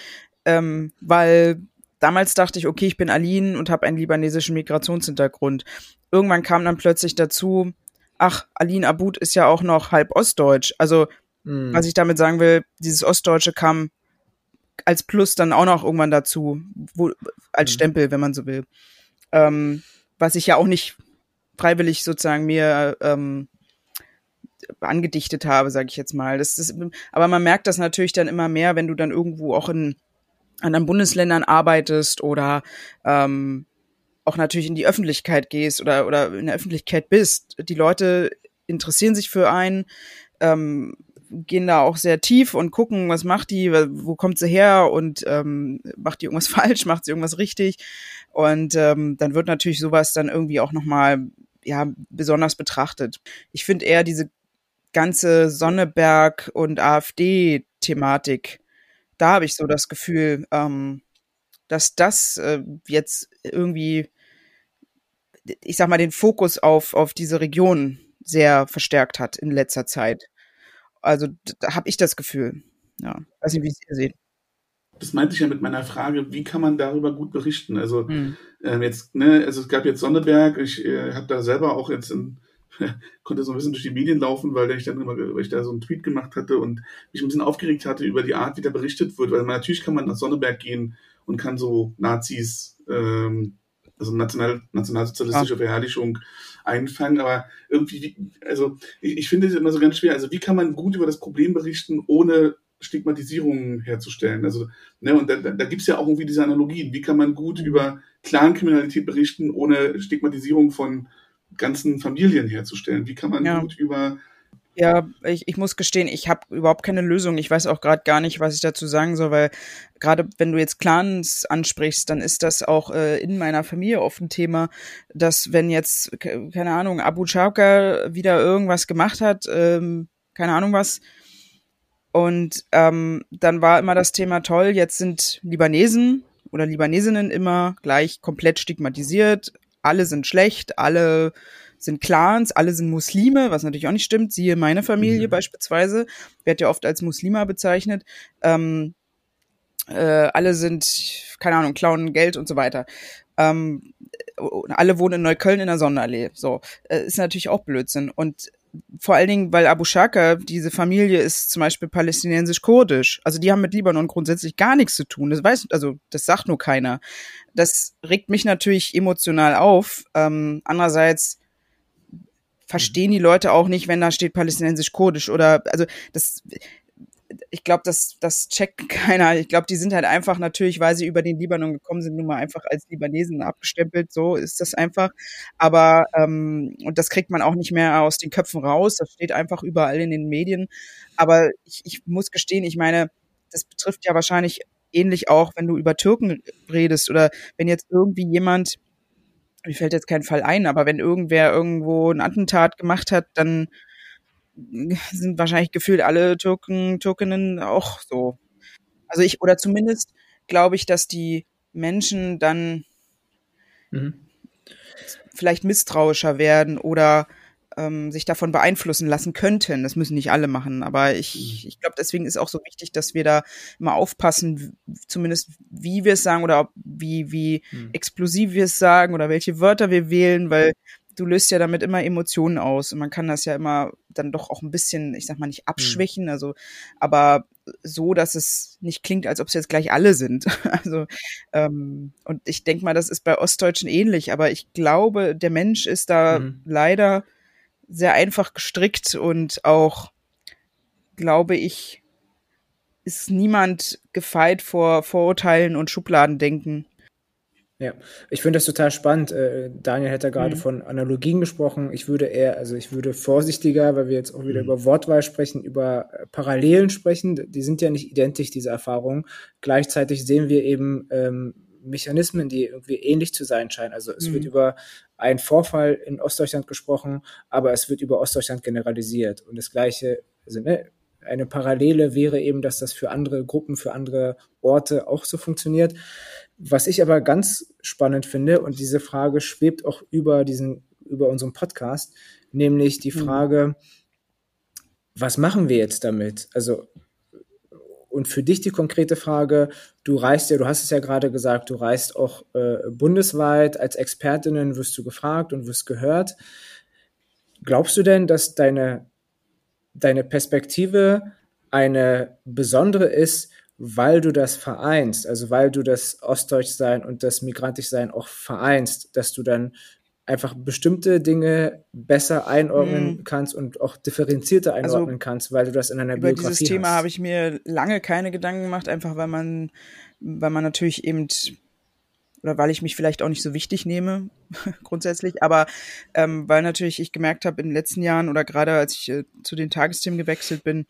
ähm, weil damals dachte ich, okay, ich bin Aline und habe einen libanesischen Migrationshintergrund. Irgendwann kam dann plötzlich dazu, ach, Aline Abud ist ja auch noch halb ostdeutsch. Also, mhm. was ich damit sagen will, dieses Ostdeutsche kam als Plus dann auch noch irgendwann dazu, wo, als mhm. Stempel, wenn man so will. Ähm, was ich ja auch nicht freiwillig sozusagen mir ähm, angedichtet habe, sage ich jetzt mal. Das ist, aber man merkt das natürlich dann immer mehr, wenn du dann irgendwo auch in anderen Bundesländern arbeitest oder ähm, auch natürlich in die Öffentlichkeit gehst oder, oder in der Öffentlichkeit bist. Die Leute interessieren sich für einen, ähm, gehen da auch sehr tief und gucken, was macht die, wo kommt sie her und ähm, macht die irgendwas falsch, macht sie irgendwas richtig. Und ähm, dann wird natürlich sowas dann irgendwie auch nochmal ja, besonders betrachtet. Ich finde eher diese ganze Sonneberg- und AfD-Thematik, da habe ich so das Gefühl, ähm, dass das äh, jetzt irgendwie ich sag mal, den Fokus auf, auf diese Region sehr verstärkt hat in letzter Zeit. Also da habe ich das Gefühl. Ja, weiß nicht, wie es ihr seht. Das meinte ich ja mit meiner Frage, wie kann man darüber gut berichten? Also hm. ähm, jetzt, ne, also es gab jetzt Sonneberg, ich äh, habe da selber auch jetzt in, konnte so ein bisschen durch die Medien laufen, weil ich dann immer, weil ich da so einen Tweet gemacht hatte und mich ein bisschen aufgeregt hatte über die Art, wie da berichtet wird, weil man, natürlich kann man nach Sonneberg gehen und kann so Nazis ähm, also national, nationalsozialistische Verherrlichung einfangen, aber irgendwie, also ich, ich finde es immer so ganz schwer, also wie kann man gut über das Problem berichten, ohne Stigmatisierungen herzustellen. Also, ne, und da, da gibt es ja auch irgendwie diese Analogien. Wie kann man gut über Clankriminalität berichten, ohne Stigmatisierung von ganzen Familien herzustellen? Wie kann man ja. gut über ja, ich, ich muss gestehen, ich habe überhaupt keine Lösung. Ich weiß auch gerade gar nicht, was ich dazu sagen soll, weil gerade wenn du jetzt Clans ansprichst, dann ist das auch äh, in meiner Familie oft ein Thema, dass wenn jetzt, keine Ahnung, Abu Chauka wieder irgendwas gemacht hat, ähm, keine Ahnung was, und ähm, dann war immer das Thema toll, jetzt sind Libanesen oder Libanesinnen immer gleich komplett stigmatisiert, alle sind schlecht, alle sind Clans, alle sind Muslime, was natürlich auch nicht stimmt. Siehe meine Familie mhm. beispielsweise, wird ja oft als Muslima bezeichnet. Ähm, äh, alle sind, keine Ahnung, klauen Geld und so weiter. Ähm, alle wohnen in Neukölln in der Sonderallee. So, äh, ist natürlich auch Blödsinn. Und vor allen Dingen, weil Abu Shaka, diese Familie ist zum Beispiel palästinensisch-kurdisch. Also die haben mit Libanon grundsätzlich gar nichts zu tun. Das weiß, also das sagt nur keiner. Das regt mich natürlich emotional auf. Ähm, andererseits verstehen die Leute auch nicht, wenn da steht palästinensisch-kurdisch oder also das ich glaube, das, das checkt keiner. Ich glaube, die sind halt einfach natürlich, weil sie über den Libanon gekommen sind, nun mal einfach als Libanesen abgestempelt. So ist das einfach. Aber ähm, und das kriegt man auch nicht mehr aus den Köpfen raus. Das steht einfach überall in den Medien. Aber ich, ich muss gestehen, ich meine, das betrifft ja wahrscheinlich ähnlich auch, wenn du über Türken redest oder wenn jetzt irgendwie jemand mir fällt jetzt kein Fall ein, aber wenn irgendwer irgendwo ein Attentat gemacht hat, dann sind wahrscheinlich gefühlt alle Türken, Türkinnen auch so. Also ich, oder zumindest glaube ich, dass die Menschen dann mhm. vielleicht misstrauischer werden oder ähm, sich davon beeinflussen lassen könnten. Das müssen nicht alle machen, aber ich, mhm. ich glaube, deswegen ist auch so wichtig, dass wir da immer aufpassen, zumindest wie wir es sagen oder wie, wie mhm. explosiv wir es sagen oder welche Wörter wir wählen, weil du löst ja damit immer Emotionen aus und man kann das ja immer dann doch auch ein bisschen, ich sag mal nicht abschwächen, mhm. also aber so, dass es nicht klingt, als ob es jetzt gleich alle sind. Also ähm, und ich denke mal, das ist bei Ostdeutschen ähnlich, aber ich glaube, der Mensch ist da mhm. leider sehr einfach gestrickt und auch, glaube ich, ist niemand gefeit vor Vorurteilen und Schubladendenken. Ja, ich finde das total spannend. Äh, Daniel hätte gerade mhm. von Analogien gesprochen. Ich würde eher, also ich würde vorsichtiger, weil wir jetzt auch wieder mhm. über Wortwahl sprechen, über äh, Parallelen sprechen. Die sind ja nicht identisch, diese Erfahrungen. Gleichzeitig sehen wir eben ähm, Mechanismen, die irgendwie ähnlich zu sein scheinen. Also es mhm. wird über einen Vorfall in Ostdeutschland gesprochen, aber es wird über Ostdeutschland generalisiert. Und das Gleiche, also ne, eine Parallele wäre eben, dass das für andere Gruppen, für andere Orte auch so funktioniert. Was ich aber ganz spannend finde, und diese Frage schwebt auch über diesen, über unseren Podcast, nämlich die mhm. Frage, was machen wir jetzt damit? Also und für dich die konkrete Frage, du reist ja, du hast es ja gerade gesagt, du reist auch äh, bundesweit, als Expertinnen wirst du gefragt und wirst gehört. Glaubst du denn, dass deine, deine Perspektive eine besondere ist, weil du das vereinst, also weil du das Ostdeutschsein und das Migrantischsein auch vereinst, dass du dann einfach bestimmte Dinge besser einordnen mhm. kannst und auch differenzierter also einordnen also, kannst, weil du das in einer über Biografie dieses Thema habe ich mir lange keine Gedanken gemacht, einfach weil man, weil man natürlich eben oder weil ich mich vielleicht auch nicht so wichtig nehme grundsätzlich, aber ähm, weil natürlich ich gemerkt habe in den letzten Jahren oder gerade als ich äh, zu den Tagesthemen gewechselt bin,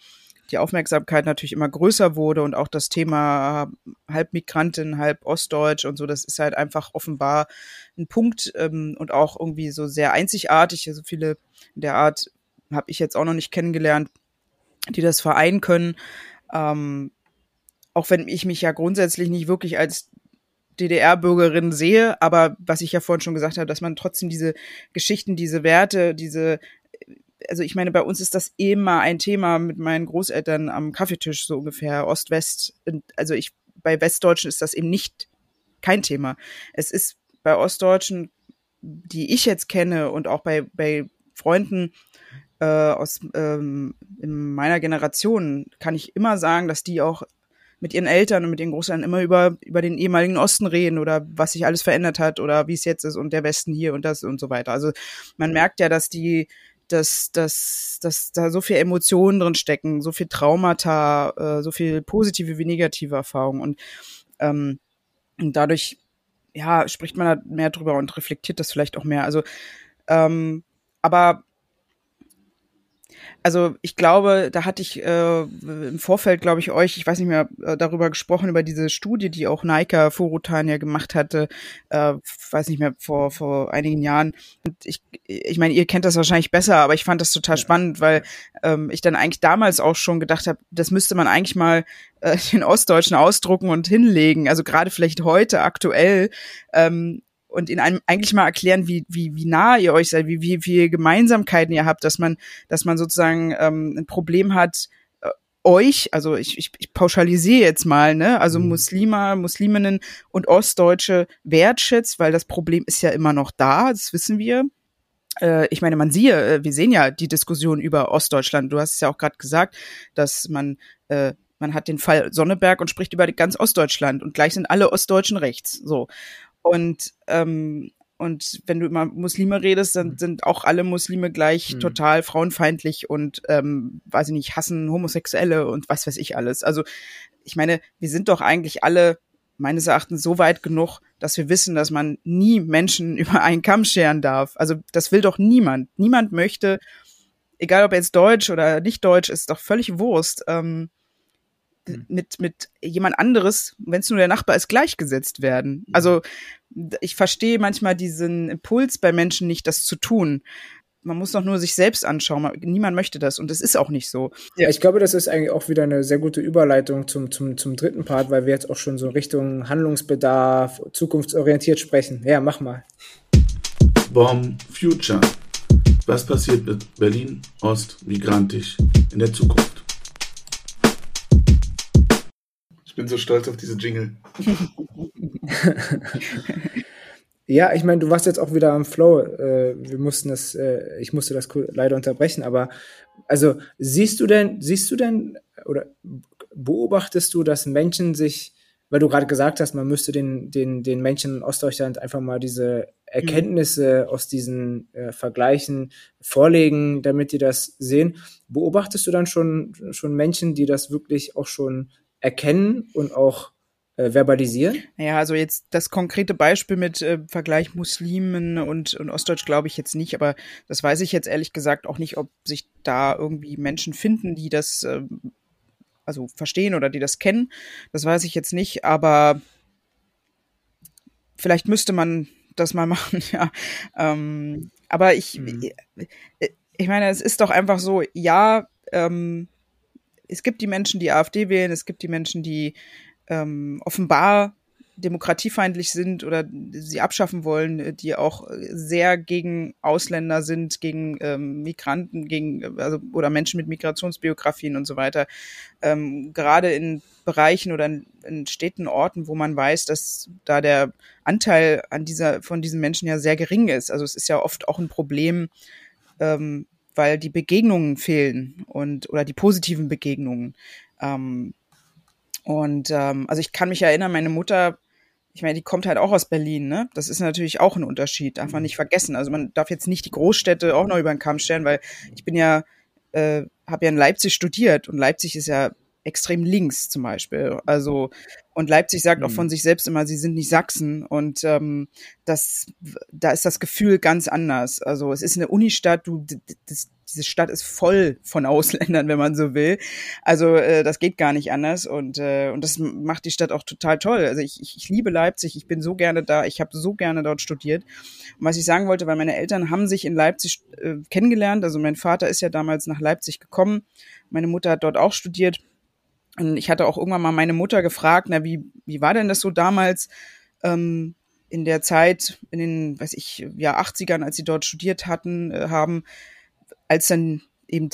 die Aufmerksamkeit natürlich immer größer wurde und auch das Thema halb Migrantin, halb Ostdeutsch und so, das ist halt einfach offenbar ein Punkt ähm, und auch irgendwie so sehr einzigartig. So also viele der Art habe ich jetzt auch noch nicht kennengelernt, die das vereinen können. Ähm, auch wenn ich mich ja grundsätzlich nicht wirklich als DDR-Bürgerin sehe, aber was ich ja vorhin schon gesagt habe, dass man trotzdem diese Geschichten, diese Werte, diese also ich meine, bei uns ist das immer ein Thema mit meinen Großeltern am Kaffeetisch, so ungefähr, Ost-West. Also ich, bei Westdeutschen ist das eben nicht kein Thema. Es ist bei Ostdeutschen, die ich jetzt kenne und auch bei, bei Freunden äh, aus ähm, in meiner Generation, kann ich immer sagen, dass die auch mit ihren Eltern und mit ihren Großeltern immer über, über den ehemaligen Osten reden oder was sich alles verändert hat oder wie es jetzt ist und der Westen hier und das und so weiter. Also man merkt ja, dass die dass, dass, dass da so viel Emotionen drin stecken, so viel Traumata, äh, so viel positive wie negative Erfahrungen und, ähm, und dadurch ja spricht man da mehr drüber und reflektiert das vielleicht auch mehr. Also ähm, aber also ich glaube, da hatte ich äh, im Vorfeld, glaube ich, euch, ich weiß nicht mehr, äh, darüber gesprochen, über diese Studie, die auch Naika Furutan ja gemacht hatte, äh, weiß nicht mehr, vor, vor einigen Jahren. Und ich, ich meine, ihr kennt das wahrscheinlich besser, aber ich fand das total ja. spannend, weil ähm, ich dann eigentlich damals auch schon gedacht habe, das müsste man eigentlich mal äh, den Ostdeutschen ausdrucken und hinlegen. Also gerade vielleicht heute aktuell, ähm, und in einem eigentlich mal erklären, wie, wie, wie nah ihr euch seid, wie, wie viele Gemeinsamkeiten ihr habt, dass man, dass man sozusagen ähm, ein Problem hat, äh, euch, also ich, ich, ich pauschalisiere jetzt mal, ne, also mhm. Muslime, Musliminnen und Ostdeutsche wertschätzt, weil das Problem ist ja immer noch da, das wissen wir. Äh, ich meine, man siehe, äh, wir sehen ja die Diskussion über Ostdeutschland. Du hast es ja auch gerade gesagt, dass man äh, man hat den Fall Sonneberg und spricht über ganz Ostdeutschland und gleich sind alle Ostdeutschen rechts. So. Und ähm, und wenn du immer Muslime redest, dann mhm. sind auch alle Muslime gleich mhm. total frauenfeindlich und ähm, weiß ich nicht, hassen Homosexuelle und was weiß ich alles. Also ich meine, wir sind doch eigentlich alle meines Erachtens so weit genug, dass wir wissen, dass man nie Menschen über einen Kamm scheren darf. Also das will doch niemand. Niemand möchte, egal ob jetzt Deutsch oder nicht Deutsch, ist doch völlig Wurst. Ähm, Mhm. mit, mit jemand anderes, wenn es nur der Nachbar ist, gleichgesetzt werden. Mhm. Also ich verstehe manchmal diesen Impuls bei Menschen nicht, das zu tun. Man muss doch nur sich selbst anschauen. Niemand möchte das und es ist auch nicht so. Ja, ich glaube, das ist eigentlich auch wieder eine sehr gute Überleitung zum, zum, zum dritten Part, weil wir jetzt auch schon so Richtung Handlungsbedarf, zukunftsorientiert sprechen. Ja, mach mal. Bomb Future. Was passiert mit Berlin Ost migrantisch in der Zukunft? Bin so stolz auf diese Jingle. ja, ich meine, du warst jetzt auch wieder am Flow. Äh, wir mussten das, äh, ich musste das leider unterbrechen, aber also siehst du denn, siehst du denn oder beobachtest du, dass Menschen sich, weil du gerade gesagt hast, man müsste den, den, den Menschen in Ostdeutschland einfach mal diese Erkenntnisse aus diesen äh, Vergleichen vorlegen, damit die das sehen. Beobachtest du dann schon, schon Menschen, die das wirklich auch schon erkennen und auch äh, verbalisieren? Ja, also jetzt das konkrete Beispiel mit äh, Vergleich Muslimen und, und Ostdeutsch glaube ich jetzt nicht, aber das weiß ich jetzt ehrlich gesagt auch nicht, ob sich da irgendwie Menschen finden, die das äh, also verstehen oder die das kennen. Das weiß ich jetzt nicht, aber vielleicht müsste man das mal machen, ja. Ähm, aber ich, mhm. ich meine, es ist doch einfach so, ja, ähm, es gibt die Menschen, die AfD wählen, es gibt die Menschen, die ähm, offenbar demokratiefeindlich sind oder sie abschaffen wollen, die auch sehr gegen Ausländer sind, gegen ähm, Migranten, gegen also oder Menschen mit Migrationsbiografien und so weiter. Ähm, gerade in Bereichen oder in, in Städten, Orten, wo man weiß, dass da der Anteil an dieser von diesen Menschen ja sehr gering ist. Also es ist ja oft auch ein Problem, ähm, weil die Begegnungen fehlen und oder die positiven Begegnungen. Ähm, und ähm, also ich kann mich erinnern, meine Mutter, ich meine, die kommt halt auch aus Berlin, ne? Das ist natürlich auch ein Unterschied, darf man mhm. nicht vergessen. Also man darf jetzt nicht die Großstädte auch noch über den Kamm stellen, weil ich bin ja, äh, habe ja in Leipzig studiert und Leipzig ist ja extrem links zum Beispiel. Also und Leipzig sagt mhm. auch von sich selbst immer, sie sind nicht Sachsen und ähm, das, da ist das Gefühl ganz anders. Also es ist eine Unistadt, du, das, diese Stadt ist voll von Ausländern, wenn man so will. Also äh, das geht gar nicht anders und äh, und das macht die Stadt auch total toll. Also ich, ich, ich liebe Leipzig, ich bin so gerne da, ich habe so gerne dort studiert. Und was ich sagen wollte, weil meine Eltern haben sich in Leipzig äh, kennengelernt. Also mein Vater ist ja damals nach Leipzig gekommen, meine Mutter hat dort auch studiert und ich hatte auch irgendwann mal meine Mutter gefragt, na, wie, wie war denn das so damals ähm, in der Zeit, in den, weiß ich, ja, 80ern, als sie dort studiert hatten, äh, haben, als dann eben,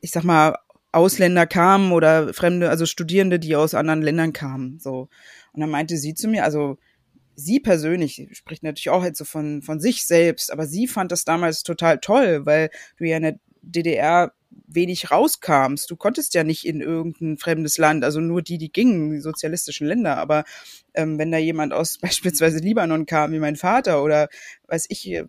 ich sag mal, Ausländer kamen oder Fremde, also Studierende, die aus anderen Ländern kamen, so. Und dann meinte sie zu mir, also sie persönlich spricht natürlich auch jetzt so von, von sich selbst, aber sie fand das damals total toll, weil du ja in der DDR wenig rauskamst. Du konntest ja nicht in irgendein fremdes Land, also nur die, die gingen, die sozialistischen Länder. Aber ähm, wenn da jemand aus beispielsweise Libanon kam, wie mein Vater oder weiß ich, äh,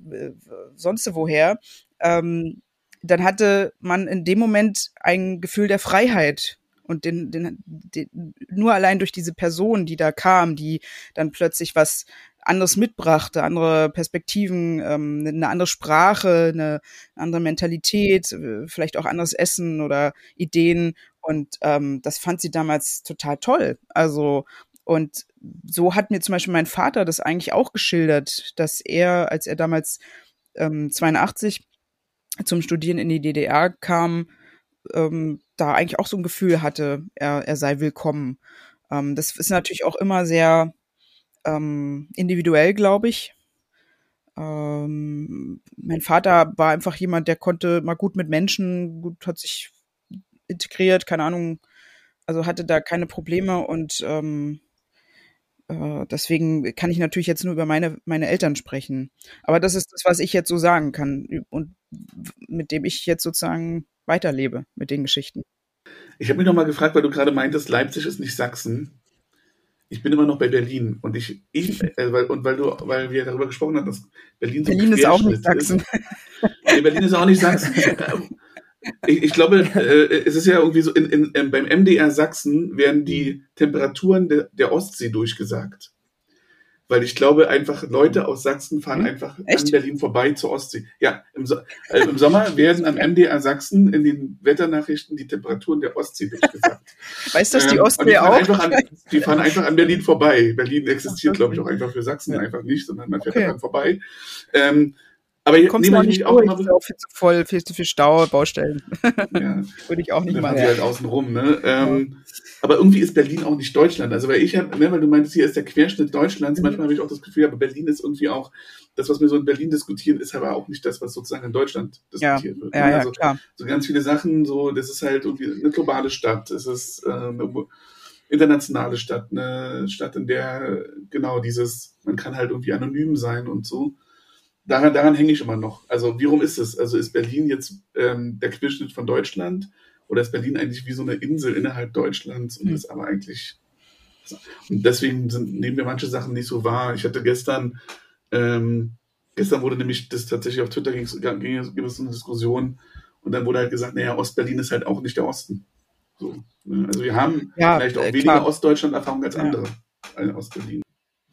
sonst woher, ähm, dann hatte man in dem Moment ein Gefühl der Freiheit und den, den, den, nur allein durch diese Person, die da kam, die dann plötzlich was anderes mitbrachte, andere Perspektiven, ähm, eine andere Sprache, eine andere Mentalität, äh, vielleicht auch anderes Essen oder Ideen. Und ähm, das fand sie damals total toll. Also und so hat mir zum Beispiel mein Vater das eigentlich auch geschildert, dass er, als er damals ähm, 82 zum Studieren in die DDR kam, ähm, da eigentlich auch so ein Gefühl hatte, er, er sei willkommen. Ähm, das ist natürlich auch immer sehr ähm, individuell, glaube ich. Ähm, mein Vater war einfach jemand, der konnte mal gut mit Menschen, gut hat sich integriert, keine Ahnung, also hatte da keine Probleme und ähm, äh, deswegen kann ich natürlich jetzt nur über meine, meine Eltern sprechen. Aber das ist das, was ich jetzt so sagen kann und mit dem ich jetzt sozusagen weiterlebe mit den Geschichten. Ich habe mich noch mal gefragt, weil du gerade meintest, Leipzig ist nicht Sachsen. Ich bin immer noch bei Berlin und ich, ich äh, weil, und weil du, weil wir darüber gesprochen haben, dass Berlin so Berlin ist auch nicht Sachsen. Ist. Nee, Berlin ist auch nicht Sachsen. Ich, ich, glaube, äh, es ist ja irgendwie so, in, in, in, beim MDR Sachsen werden die Temperaturen de, der Ostsee durchgesagt. Weil ich glaube, einfach Leute aus Sachsen fahren hm? einfach Echt? an Berlin vorbei zur Ostsee. Ja, im, so äh, im Sommer werden am MDR Sachsen in den Wetternachrichten die Temperaturen der Ostsee durchgesagt. Weißt du, dass die ähm, Ostsee die auch? An, die fahren einfach an Berlin vorbei. Berlin existiert, glaube ich, auch einfach für Sachsen ja. einfach nicht, sondern man fährt okay. daran vorbei. Ähm, aber ich nehme ich nicht auch immer. Ist auch viel zu voll, viel zu viel Stau, Baustellen. Ja. Würde ich auch nicht machen. Halt außen rum, ne? Ähm, aber irgendwie ist Berlin auch nicht Deutschland. Also, weil ich habe, ne, weil du meintest, hier ist der Querschnitt Deutschlands. Mhm. Manchmal habe ich auch das Gefühl, aber Berlin ist irgendwie auch, das, was wir so in Berlin diskutieren, ist aber auch nicht das, was sozusagen in Deutschland diskutiert ja. wird. Ne? Ja, ja, also, klar. so ganz viele Sachen, so, das ist halt irgendwie eine globale Stadt. Es ist äh, eine internationale Stadt, eine Stadt, in der genau dieses, man kann halt irgendwie anonym sein und so daran, daran hänge ich immer noch. Also, wie rum ist es? Also, ist Berlin jetzt ähm, der Querschnitt von Deutschland? Oder ist Berlin eigentlich wie so eine Insel innerhalb Deutschlands und mhm. ist aber eigentlich. Und deswegen sind, nehmen wir manche Sachen nicht so wahr. Ich hatte gestern, ähm, gestern wurde nämlich das tatsächlich auf Twitter ging, ging, ging es eine Diskussion und dann wurde halt gesagt, naja, Ostberlin ist halt auch nicht der Osten. So, ne? Also wir haben ja, vielleicht auch äh, weniger Ostdeutschland-Erfahrung als andere ja. in Ostberlin.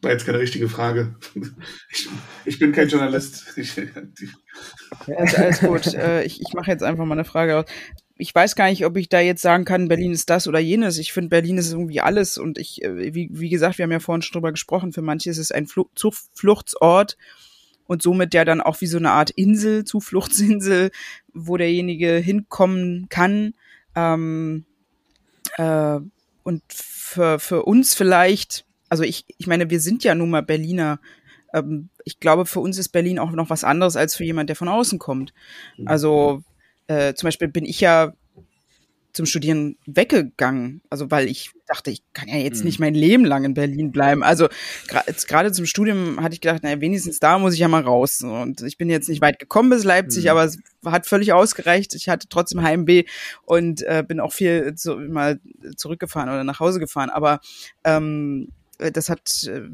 War jetzt keine richtige Frage. Ich, ich bin kein Journalist. Ich, alles, alles gut. Äh, ich ich mache jetzt einfach mal eine Frage aus. Ich weiß gar nicht, ob ich da jetzt sagen kann, Berlin ist das oder jenes. Ich finde, Berlin ist irgendwie alles. Und ich, äh, wie, wie gesagt, wir haben ja vorhin schon drüber gesprochen, für manche ist es ein Fl Zufluchtsort und somit ja dann auch wie so eine Art Insel, Zufluchtsinsel, wo derjenige hinkommen kann. Ähm, äh, und für, für uns vielleicht also ich, ich meine, wir sind ja nun mal Berliner. Ähm, ich glaube, für uns ist Berlin auch noch was anderes als für jemand, der von außen kommt. Mhm. Also äh, zum Beispiel bin ich ja zum Studieren weggegangen. Also weil ich dachte, ich kann ja jetzt nicht mhm. mein Leben lang in Berlin bleiben. Also gerade zum Studium hatte ich gedacht, naja, wenigstens da muss ich ja mal raus. Und ich bin jetzt nicht weit gekommen bis Leipzig, mhm. aber es hat völlig ausgereicht. Ich hatte trotzdem Heimweh und äh, bin auch viel zu, mal zurückgefahren oder nach Hause gefahren. Aber ähm, äh, das hat äh,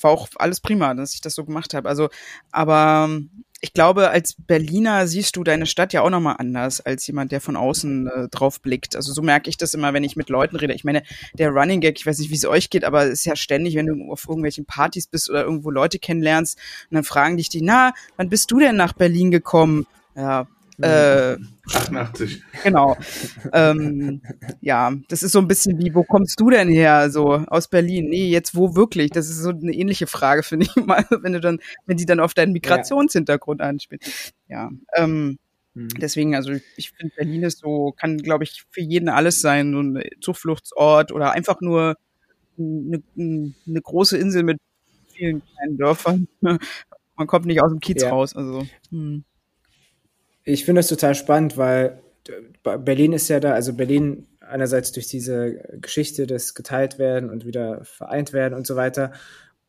war auch alles prima, dass ich das so gemacht habe. Also, aber ähm, ich glaube, als Berliner siehst du deine Stadt ja auch nochmal anders als jemand, der von außen äh, drauf blickt. Also so merke ich das immer, wenn ich mit Leuten rede. Ich meine, der Running Gag, ich weiß nicht, wie es euch geht, aber es ist ja ständig, wenn du auf irgendwelchen Partys bist oder irgendwo Leute kennenlernst und dann fragen dich die, na, wann bist du denn nach Berlin gekommen? Ja, äh, 88. Genau. ähm, ja, das ist so ein bisschen wie, wo kommst du denn her? So aus Berlin. Nee, jetzt wo wirklich? Das ist so eine ähnliche Frage, finde ich mal, wenn du dann, wenn die dann auf deinen Migrationshintergrund ja. anspielt. Ja. Ähm, hm. Deswegen, also ich finde, Berlin ist so, kann, glaube ich, für jeden alles sein, so ein Zufluchtsort oder einfach nur eine, eine große Insel mit vielen kleinen Dörfern. Man kommt nicht aus dem Kiez ja. raus. Also. Hm. Ich finde das total spannend, weil Berlin ist ja da, also Berlin einerseits durch diese Geschichte des geteilt werden und wieder vereint werden und so weiter.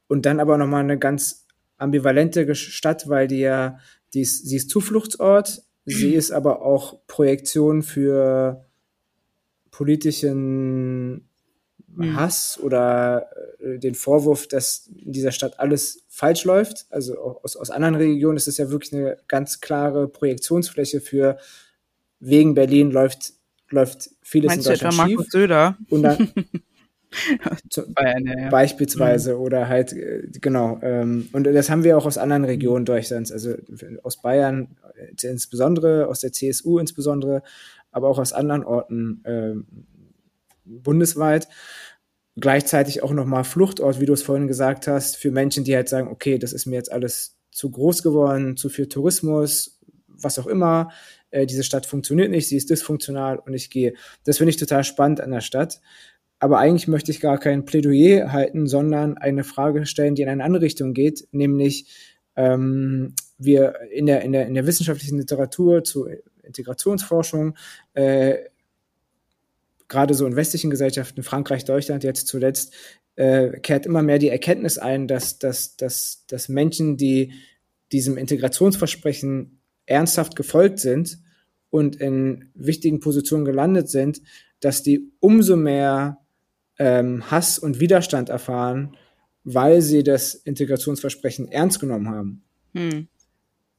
Und dann aber nochmal eine ganz ambivalente Stadt, weil die ja, die ist, sie ist Zufluchtsort, sie ist aber auch Projektion für politischen mhm. Hass oder äh, den Vorwurf, dass in dieser Stadt alles falsch läuft. Also aus, aus anderen Regionen ist es ja wirklich eine ganz klare Projektionsfläche für wegen Berlin läuft, läuft vieles Meinst in Deutschland du etwa Markus Söder? Und dann, Bayern, ja. Beispielsweise mhm. oder halt, äh, genau. Ähm, und das haben wir auch aus anderen Regionen Deutschlands, also aus Bayern äh, insbesondere, aus der CSU insbesondere, aber auch aus anderen Orten äh, bundesweit. Gleichzeitig auch nochmal Fluchtort, wie du es vorhin gesagt hast, für Menschen, die halt sagen, okay, das ist mir jetzt alles zu groß geworden, zu viel Tourismus, was auch immer. Äh, diese Stadt funktioniert nicht, sie ist dysfunktional und ich gehe. Das finde ich total spannend an der Stadt. Aber eigentlich möchte ich gar kein Plädoyer halten, sondern eine Frage stellen, die in eine andere Richtung geht, nämlich ähm, wir in der, in, der, in der wissenschaftlichen Literatur zu Integrationsforschung, äh, gerade so in westlichen Gesellschaften, Frankreich, Deutschland jetzt zuletzt, äh, kehrt immer mehr die Erkenntnis ein, dass, dass, dass, dass Menschen, die diesem Integrationsversprechen ernsthaft gefolgt sind und in wichtigen Positionen gelandet sind, dass die umso mehr ähm, Hass und Widerstand erfahren, weil sie das Integrationsversprechen ernst genommen haben. Hm.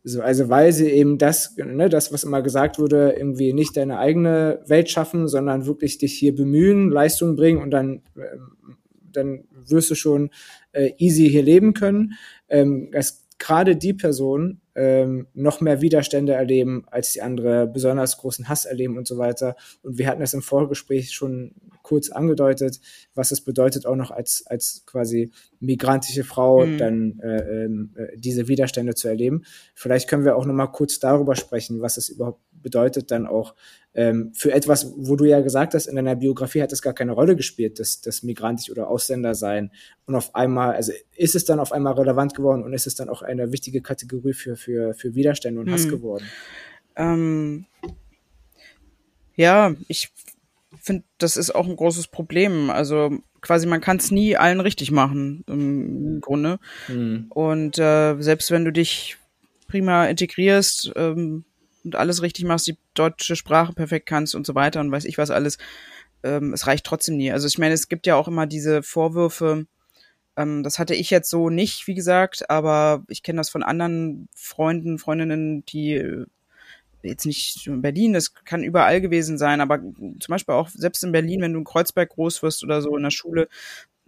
So, also weil sie eben das, ne, das, was immer gesagt wurde, irgendwie nicht deine eigene Welt schaffen, sondern wirklich dich hier bemühen, Leistung bringen und dann, ähm, dann wirst du schon äh, easy hier leben können. Ähm, dass gerade die Personen ähm, noch mehr Widerstände erleben, als die andere besonders großen Hass erleben und so weiter. Und wir hatten es im Vorgespräch schon kurz angedeutet, was es bedeutet, auch noch als, als quasi migrantische Frau mhm. dann äh, ähm, äh, diese Widerstände zu erleben. Vielleicht können wir auch noch mal kurz darüber sprechen, was es überhaupt bedeutet, dann auch ähm, für etwas, wo du ja gesagt hast, in deiner Biografie hat es gar keine Rolle gespielt, das, das migrantisch oder Ausländer sein. Und auf einmal, also ist es dann auf einmal relevant geworden und ist es dann auch eine wichtige Kategorie für, für, für Widerstände und Hass mhm. geworden? Ähm, ja, ich finde, das ist auch ein großes Problem. Also quasi, man kann es nie allen richtig machen, im Grunde. Mhm. Und äh, selbst wenn du dich prima integrierst ähm, und alles richtig machst, die deutsche Sprache perfekt kannst und so weiter und weiß ich was alles, ähm, es reicht trotzdem nie. Also ich meine, es gibt ja auch immer diese Vorwürfe, ähm, das hatte ich jetzt so nicht, wie gesagt, aber ich kenne das von anderen Freunden, Freundinnen, die jetzt nicht in Berlin, das kann überall gewesen sein, aber zum Beispiel auch selbst in Berlin, wenn du in Kreuzberg groß wirst oder so in der Schule,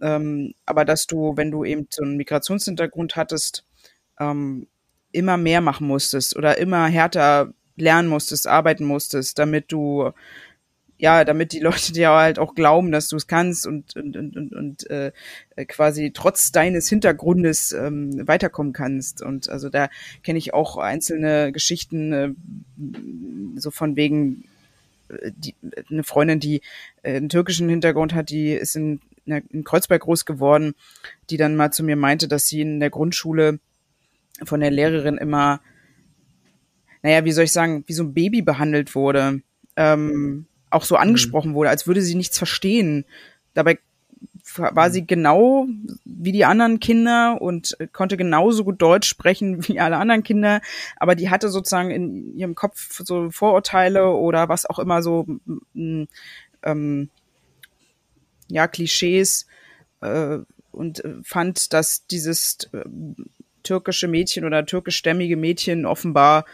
ähm, aber dass du, wenn du eben so einen Migrationshintergrund hattest, ähm, immer mehr machen musstest oder immer härter lernen musstest, arbeiten musstest, damit du ja, damit die Leute dir halt auch glauben, dass du es kannst und, und, und, und, und äh, quasi trotz deines Hintergrundes ähm, weiterkommen kannst. Und also da kenne ich auch einzelne Geschichten, äh, so von wegen äh, die, eine Freundin, die äh, einen türkischen Hintergrund hat, die ist in, in Kreuzberg groß geworden, die dann mal zu mir meinte, dass sie in der Grundschule von der Lehrerin immer, naja, wie soll ich sagen, wie so ein Baby behandelt wurde. Ähm, auch so mhm. angesprochen mhm. wurde, als würde sie nichts verstehen. Dabei war sie genau wie die anderen Kinder und konnte genauso gut Deutsch sprechen wie alle anderen Kinder, aber die hatte sozusagen in ihrem Kopf so Vorurteile oder was auch immer so ähm, ja Klischees äh, und fand, dass dieses äh, türkische Mädchen oder türkischstämmige Mädchen offenbar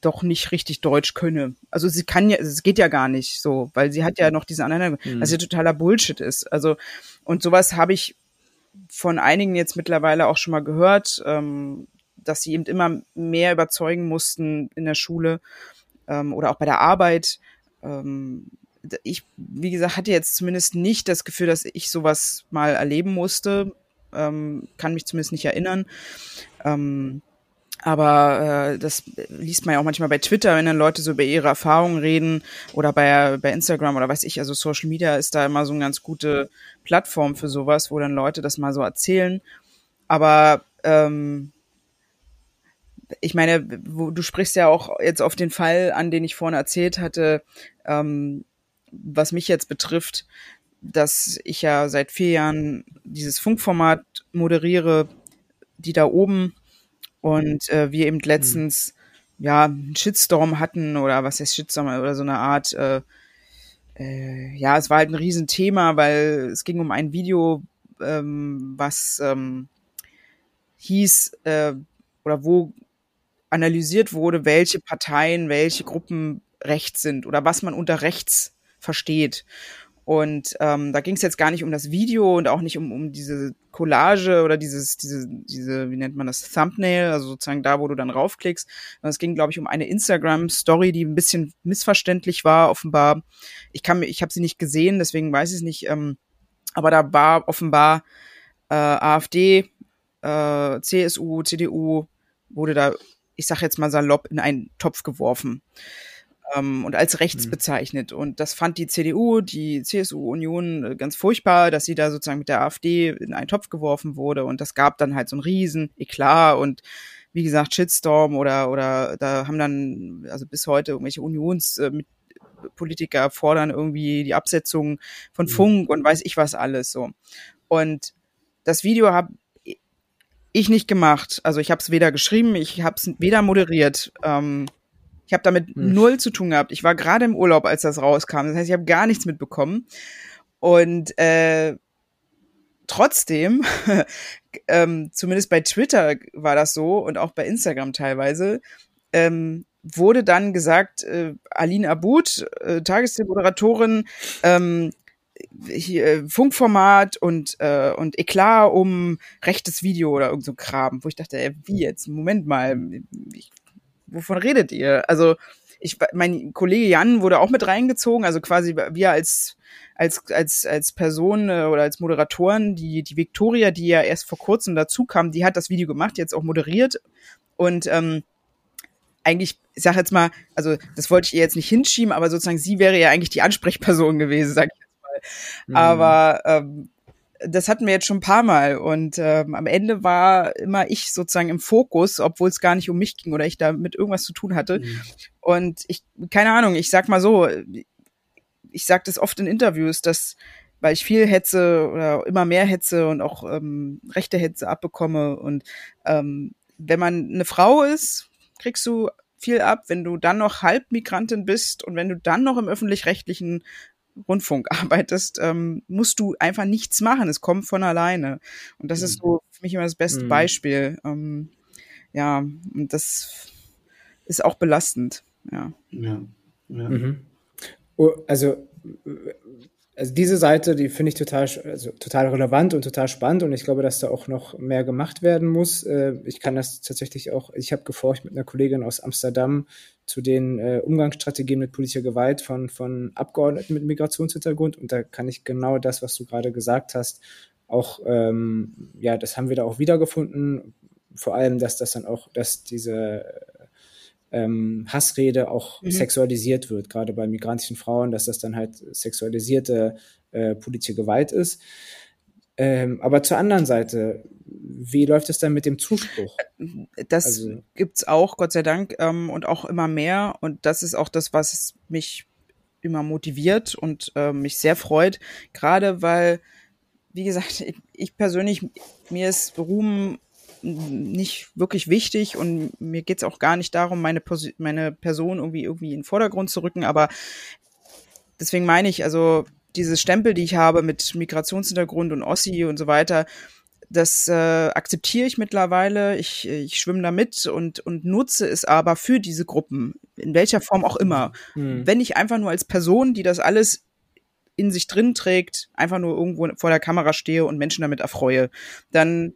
doch nicht richtig Deutsch könne. Also sie kann ja, es geht ja gar nicht so, weil sie hat ja noch diese anderen, mhm. was ja totaler Bullshit ist. Also und sowas habe ich von einigen jetzt mittlerweile auch schon mal gehört, ähm, dass sie eben immer mehr überzeugen mussten in der Schule ähm, oder auch bei der Arbeit. Ähm, ich, wie gesagt, hatte jetzt zumindest nicht das Gefühl, dass ich sowas mal erleben musste. Ähm, kann mich zumindest nicht erinnern. Ähm, aber äh, das liest man ja auch manchmal bei Twitter, wenn dann Leute so über ihre Erfahrungen reden oder bei, bei Instagram oder weiß ich. Also Social Media ist da immer so eine ganz gute Plattform für sowas, wo dann Leute das mal so erzählen. Aber ähm, ich meine, wo, du sprichst ja auch jetzt auf den Fall an, den ich vorne erzählt hatte, ähm, was mich jetzt betrifft, dass ich ja seit vier Jahren dieses Funkformat moderiere, die da oben und äh, wir eben letztens mhm. ja einen Shitstorm hatten oder was heißt Shitstorm oder so eine Art äh, äh, ja, es war halt ein Riesenthema, weil es ging um ein Video, ähm, was ähm, hieß äh, oder wo analysiert wurde, welche Parteien, welche Gruppen rechts sind oder was man unter rechts versteht. Und ähm, da ging es jetzt gar nicht um das Video und auch nicht um, um diese Collage oder dieses, diese, diese, wie nennt man das, Thumbnail, also sozusagen da, wo du dann raufklickst. Es ging, glaube ich, um eine Instagram-Story, die ein bisschen missverständlich war, offenbar. Ich kann ich habe sie nicht gesehen, deswegen weiß ich es nicht. Ähm, aber da war offenbar äh, AfD, äh, CSU, CDU, wurde da, ich sag jetzt mal salopp, in einen Topf geworfen ähm, und als rechts mhm. bezeichnet. Und das fand die CDU, die CSU-Union äh, ganz furchtbar, dass sie da sozusagen mit der AfD in einen Topf geworfen wurde. Und das gab dann halt so einen riesen Eklat und wie gesagt, Shitstorm oder, oder da haben dann, also bis heute irgendwelche Unionspolitiker äh, fordern irgendwie die Absetzung von mhm. Funk und weiß ich was alles so. Und das Video habe ich nicht gemacht. Also ich habe es weder geschrieben, ich habe es weder moderiert. Ähm, ich habe damit hm. null zu tun gehabt. Ich war gerade im Urlaub, als das rauskam. Das heißt, ich habe gar nichts mitbekommen. Und äh, trotzdem, ähm, zumindest bei Twitter war das so und auch bei Instagram teilweise, ähm, wurde dann gesagt, äh, Aline Abud, äh, Tagesmoderatorin, ähm, hier, äh, Funkformat und, äh, und Eklat um rechtes Video oder irgend so Kram, wo ich dachte, ey, wie jetzt? Moment mal, ich wovon redet ihr? Also ich, mein Kollege Jan wurde auch mit reingezogen, also quasi wir als als als als Person äh, oder als Moderatoren, die die Victoria, die ja erst vor kurzem dazu kam, die hat das Video gemacht, jetzt auch moderiert und ähm, eigentlich, ich sag jetzt mal, also das wollte ich ihr jetzt nicht hinschieben, aber sozusagen sie wäre ja eigentlich die Ansprechperson gewesen, sag ich jetzt mal. Mhm. Aber ähm, das hatten wir jetzt schon ein paar Mal und ähm, am Ende war immer ich sozusagen im Fokus, obwohl es gar nicht um mich ging oder ich da mit irgendwas zu tun hatte. Mhm. Und ich, keine Ahnung, ich sag mal so, ich sag das oft in Interviews, dass weil ich viel hetze oder immer mehr hetze und auch ähm, rechte Hetze abbekomme. Und ähm, wenn man eine Frau ist, kriegst du viel ab. Wenn du dann noch Halbmigrantin bist und wenn du dann noch im öffentlich-rechtlichen Rundfunk arbeitest, ähm, musst du einfach nichts machen. Es kommt von alleine. Und das mhm. ist so für mich immer das beste mhm. Beispiel. Ähm, ja, und das ist auch belastend. Ja. Ja. ja. Mhm. Oh, also also diese Seite, die finde ich total, also total relevant und total spannend und ich glaube, dass da auch noch mehr gemacht werden muss. Äh, ich kann das tatsächlich auch, ich habe geforscht mit einer Kollegin aus Amsterdam zu den äh, Umgangsstrategien mit politischer Gewalt von, von Abgeordneten mit Migrationshintergrund und da kann ich genau das, was du gerade gesagt hast, auch, ähm, ja, das haben wir da auch wiedergefunden. Vor allem, dass das dann auch, dass diese ähm, Hassrede auch mhm. sexualisiert wird, gerade bei migrantischen Frauen, dass das dann halt sexualisierte äh, politische Gewalt ist. Ähm, aber zur anderen Seite, wie läuft es dann mit dem Zuspruch? Das also, gibt's auch, Gott sei Dank, ähm, und auch immer mehr. Und das ist auch das, was mich immer motiviert und äh, mich sehr freut. Gerade weil, wie gesagt, ich, ich persönlich, mir ist Ruhm nicht wirklich wichtig und mir geht's auch gar nicht darum, meine, Pos meine Person irgendwie irgendwie in den Vordergrund zu rücken, aber deswegen meine ich, also diese Stempel, die ich habe mit Migrationshintergrund und Ossi und so weiter, das äh, akzeptiere ich mittlerweile. Ich, ich schwimme da mit und, und nutze es aber für diese Gruppen, in welcher Form auch immer. Mhm. Wenn ich einfach nur als Person, die das alles in sich drin trägt, einfach nur irgendwo vor der Kamera stehe und Menschen damit erfreue, dann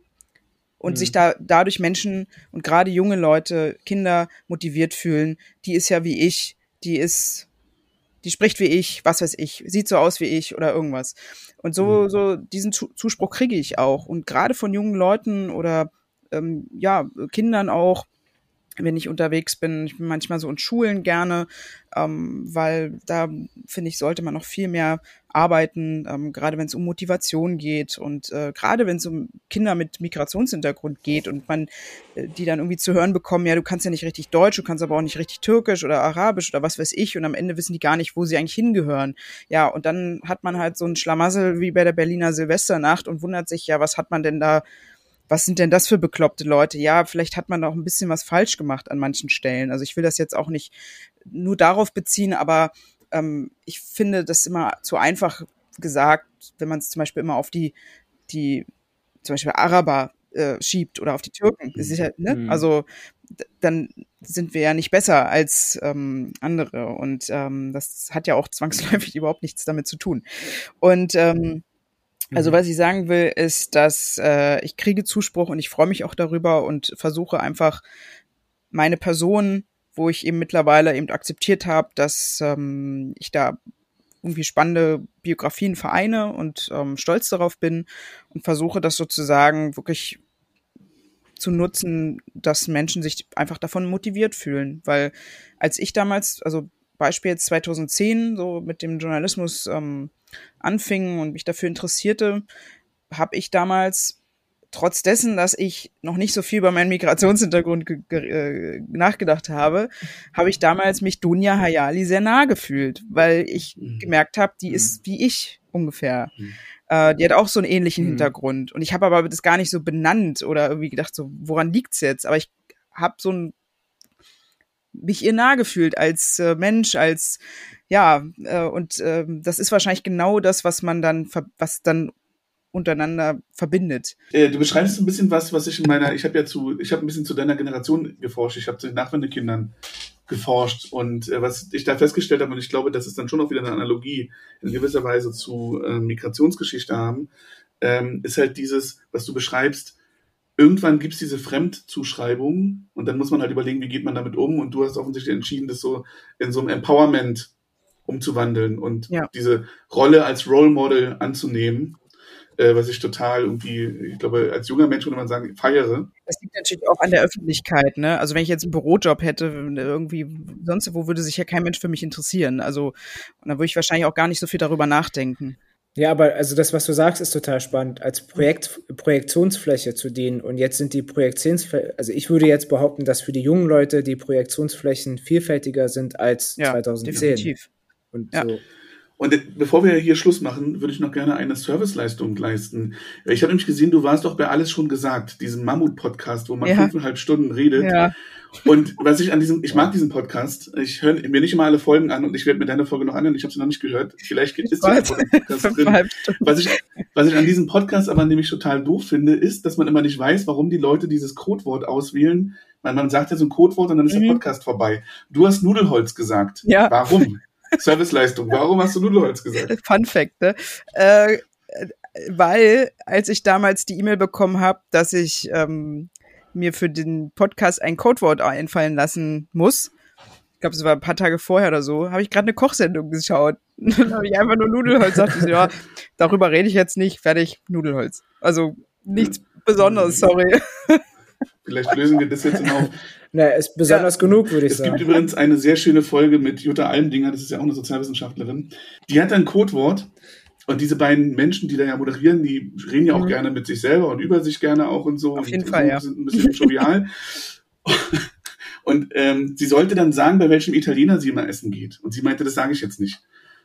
und mhm. sich da dadurch Menschen und gerade junge Leute, Kinder motiviert fühlen, die ist ja wie ich, die ist, die spricht wie ich, was weiß ich, sieht so aus wie ich oder irgendwas. Und so, mhm. so diesen Zuspruch kriege ich auch. Und gerade von jungen Leuten oder ähm, ja, Kindern auch, wenn ich unterwegs bin. Ich bin manchmal so in Schulen gerne, ähm, weil da finde ich, sollte man noch viel mehr arbeiten, ähm, gerade wenn es um Motivation geht und äh, gerade wenn es um Kinder mit Migrationshintergrund geht und man äh, die dann irgendwie zu hören bekommen, ja, du kannst ja nicht richtig Deutsch, du kannst aber auch nicht richtig Türkisch oder Arabisch oder was weiß ich und am Ende wissen die gar nicht, wo sie eigentlich hingehören. Ja, und dann hat man halt so ein Schlamassel wie bei der Berliner Silvesternacht und wundert sich, ja, was hat man denn da was sind denn das für bekloppte Leute? Ja, vielleicht hat man auch ein bisschen was falsch gemacht an manchen Stellen. Also ich will das jetzt auch nicht nur darauf beziehen, aber ähm, ich finde das immer zu einfach gesagt, wenn man es zum Beispiel immer auf die, die zum Beispiel Araber äh, schiebt oder auf die Türken. Das ist ja, ne? Mhm. Also dann sind wir ja nicht besser als ähm, andere. Und ähm, das hat ja auch zwangsläufig überhaupt nichts damit zu tun. Und ähm, also mhm. was ich sagen will, ist, dass äh, ich kriege Zuspruch und ich freue mich auch darüber und versuche einfach meine Person, wo ich eben mittlerweile eben akzeptiert habe, dass ähm, ich da irgendwie spannende Biografien vereine und ähm, stolz darauf bin und versuche das sozusagen wirklich zu nutzen, dass Menschen sich einfach davon motiviert fühlen. Weil als ich damals, also Beispiel jetzt 2010, so mit dem Journalismus ähm, anfing und mich dafür interessierte, habe ich damals trotz dessen, dass ich noch nicht so viel über meinen Migrationshintergrund äh, nachgedacht habe, habe ich damals mich Dunja Hayali sehr nah gefühlt, weil ich mhm. gemerkt habe, die mhm. ist wie ich ungefähr. Mhm. Äh, die hat auch so einen ähnlichen mhm. Hintergrund. Und ich habe aber das gar nicht so benannt oder irgendwie gedacht, so, woran liegt's jetzt? Aber ich habe so ein mich ihr nah gefühlt als äh, Mensch, als ja, äh, und äh, das ist wahrscheinlich genau das, was man dann, was dann untereinander verbindet. Äh, du beschreibst ein bisschen was, was ich in meiner, ich habe ja zu, ich habe ein bisschen zu deiner Generation geforscht, ich habe zu den Nachwendekindern geforscht und äh, was ich da festgestellt habe, und ich glaube, das ist dann schon auch wieder eine Analogie in gewisser Weise zu äh, Migrationsgeschichte haben, ähm, ist halt dieses, was du beschreibst, irgendwann gibt es diese Fremdzuschreibung und dann muss man halt überlegen, wie geht man damit um und du hast offensichtlich entschieden, das so in so einem Empowerment umzuwandeln und ja. diese Rolle als Role Model anzunehmen äh, was ich total irgendwie, ich glaube, als junger Mensch würde man sagen, feiere. Das liegt natürlich auch an der Öffentlichkeit, ne? Also wenn ich jetzt einen Bürojob hätte, irgendwie sonst wo würde sich ja kein Mensch für mich interessieren. Also und dann würde ich wahrscheinlich auch gar nicht so viel darüber nachdenken. Ja, aber also das, was du sagst, ist total spannend. Als Projekt, Projektionsfläche zu dienen und jetzt sind die Projektionsflächen, also ich würde jetzt behaupten, dass für die jungen Leute die Projektionsflächen vielfältiger sind als ja, 2010. Definitiv. Und ja. so. Und bevor wir hier Schluss machen, würde ich noch gerne eine Serviceleistung leisten. Ich habe nämlich gesehen, du warst doch bei Alles schon gesagt, diesem Mammut-Podcast, wo man ja. fünfeinhalb Stunden redet. Ja. Und was ich an diesem, ich mag diesen Podcast. Ich höre mir nicht immer alle Folgen an und ich werde mir deine Folge noch anhören. Ich habe sie noch nicht gehört. Vielleicht gibt es Podcast drin. Was ich, was ich an diesem Podcast aber nämlich total doof finde, ist, dass man immer nicht weiß, warum die Leute dieses Codewort auswählen. Man, man sagt ja so ein Codewort und dann ist mhm. der Podcast vorbei. Du hast Nudelholz gesagt. Ja. Warum? Serviceleistung. Warum hast du Nudelholz gesagt? Fun Fact, ne? Äh, weil, als ich damals die E-Mail bekommen habe, dass ich ähm, mir für den Podcast ein Codewort einfallen lassen muss, ich glaube, es war ein paar Tage vorher oder so, habe ich gerade eine Kochsendung geschaut. Dann habe ich einfach nur Nudelholz gesagt. Ich so, ja, darüber rede ich jetzt nicht. Fertig, Nudelholz. Also nichts Besonderes, sorry. Vielleicht lösen wir das jetzt auf. Na, ist besonders ja, genug, würde ich es sagen. Es gibt übrigens eine sehr schöne Folge mit Jutta Almdinger, das ist ja auch eine Sozialwissenschaftlerin. Die hat ein Codewort und diese beiden Menschen, die da ja moderieren, die reden ja auch mhm. gerne mit sich selber und über sich gerne auch und so. Auf jeden und Fall, so, ja. sind ein bisschen jovial. und ähm, sie sollte dann sagen, bei welchem Italiener sie immer essen geht. Und sie meinte, das sage ich jetzt nicht.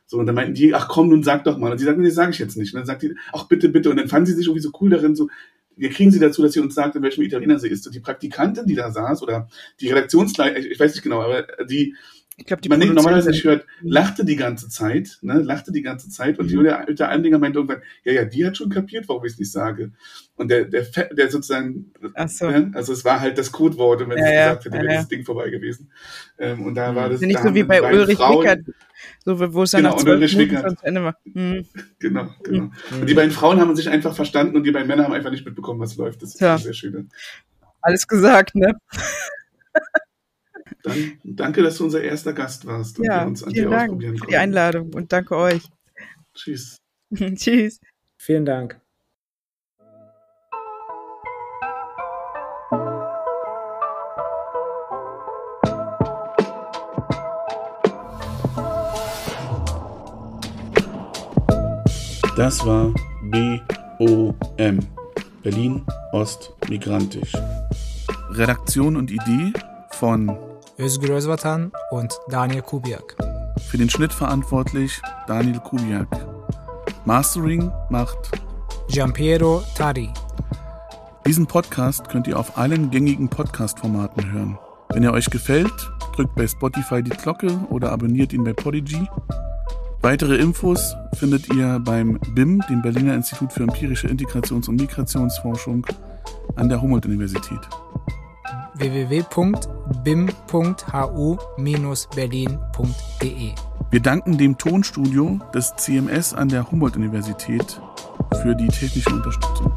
So, und dann meinten die, ach komm, nun sag doch mal. Und sie sagten, nee, das sage ich jetzt nicht. Und dann sagt die, ach bitte, bitte. Und dann fanden sie sich irgendwie so cool darin, so, wir kriegen sie dazu, dass sie uns sagt, in welchem Italiener sie ist. Und die Praktikantin, die da saß, oder die Redaktionsleiterin, ich weiß nicht genau, aber die, ich glaube, die man normalerweise nicht hört, lachte die ganze Zeit, ne, lachte die ganze Zeit und mhm. Julia der Aldinger meinte irgendwann, ja, ja, die hat schon kapiert, warum ich es nicht sage. Und der, der, der sozusagen, Ach so. ne, also es war halt das Codewort und wenn ja, sie ja, gesagt hätte, wäre ja. das Ding vorbei gewesen. Ähm, und da war das. Nicht so wie bei Ulrich Wickert, so, wo es dann genau, nach zwölf Minuten Ende war. Mhm. Genau, genau. Mhm. Und die beiden Frauen haben sich einfach verstanden und die beiden Männer haben einfach nicht mitbekommen, was läuft. Das ist ja. sehr schön. Alles gesagt, ne? Dann danke, dass du unser erster Gast warst und ja, wir uns an dir Dank ausprobieren konnten. für die Einladung und danke euch. Tschüss. Tschüss. Vielen Dank. Das war BOM, Berlin Ost Migrantisch. Redaktion und Idee von Özgür Özvatan und Daniel Kubiak. Für den Schnitt verantwortlich Daniel Kubiak. Mastering macht Giampiero Tari. Diesen Podcast könnt ihr auf allen gängigen Podcast-Formaten hören. Wenn er euch gefällt, drückt bei Spotify die Glocke oder abonniert ihn bei Podigy. Weitere Infos findet ihr beim BIM, dem Berliner Institut für empirische Integrations- und Migrationsforschung an der Humboldt-Universität www.bim.hu-berlin.de. Wir danken dem Tonstudio des CMS an der Humboldt-Universität für die technische Unterstützung.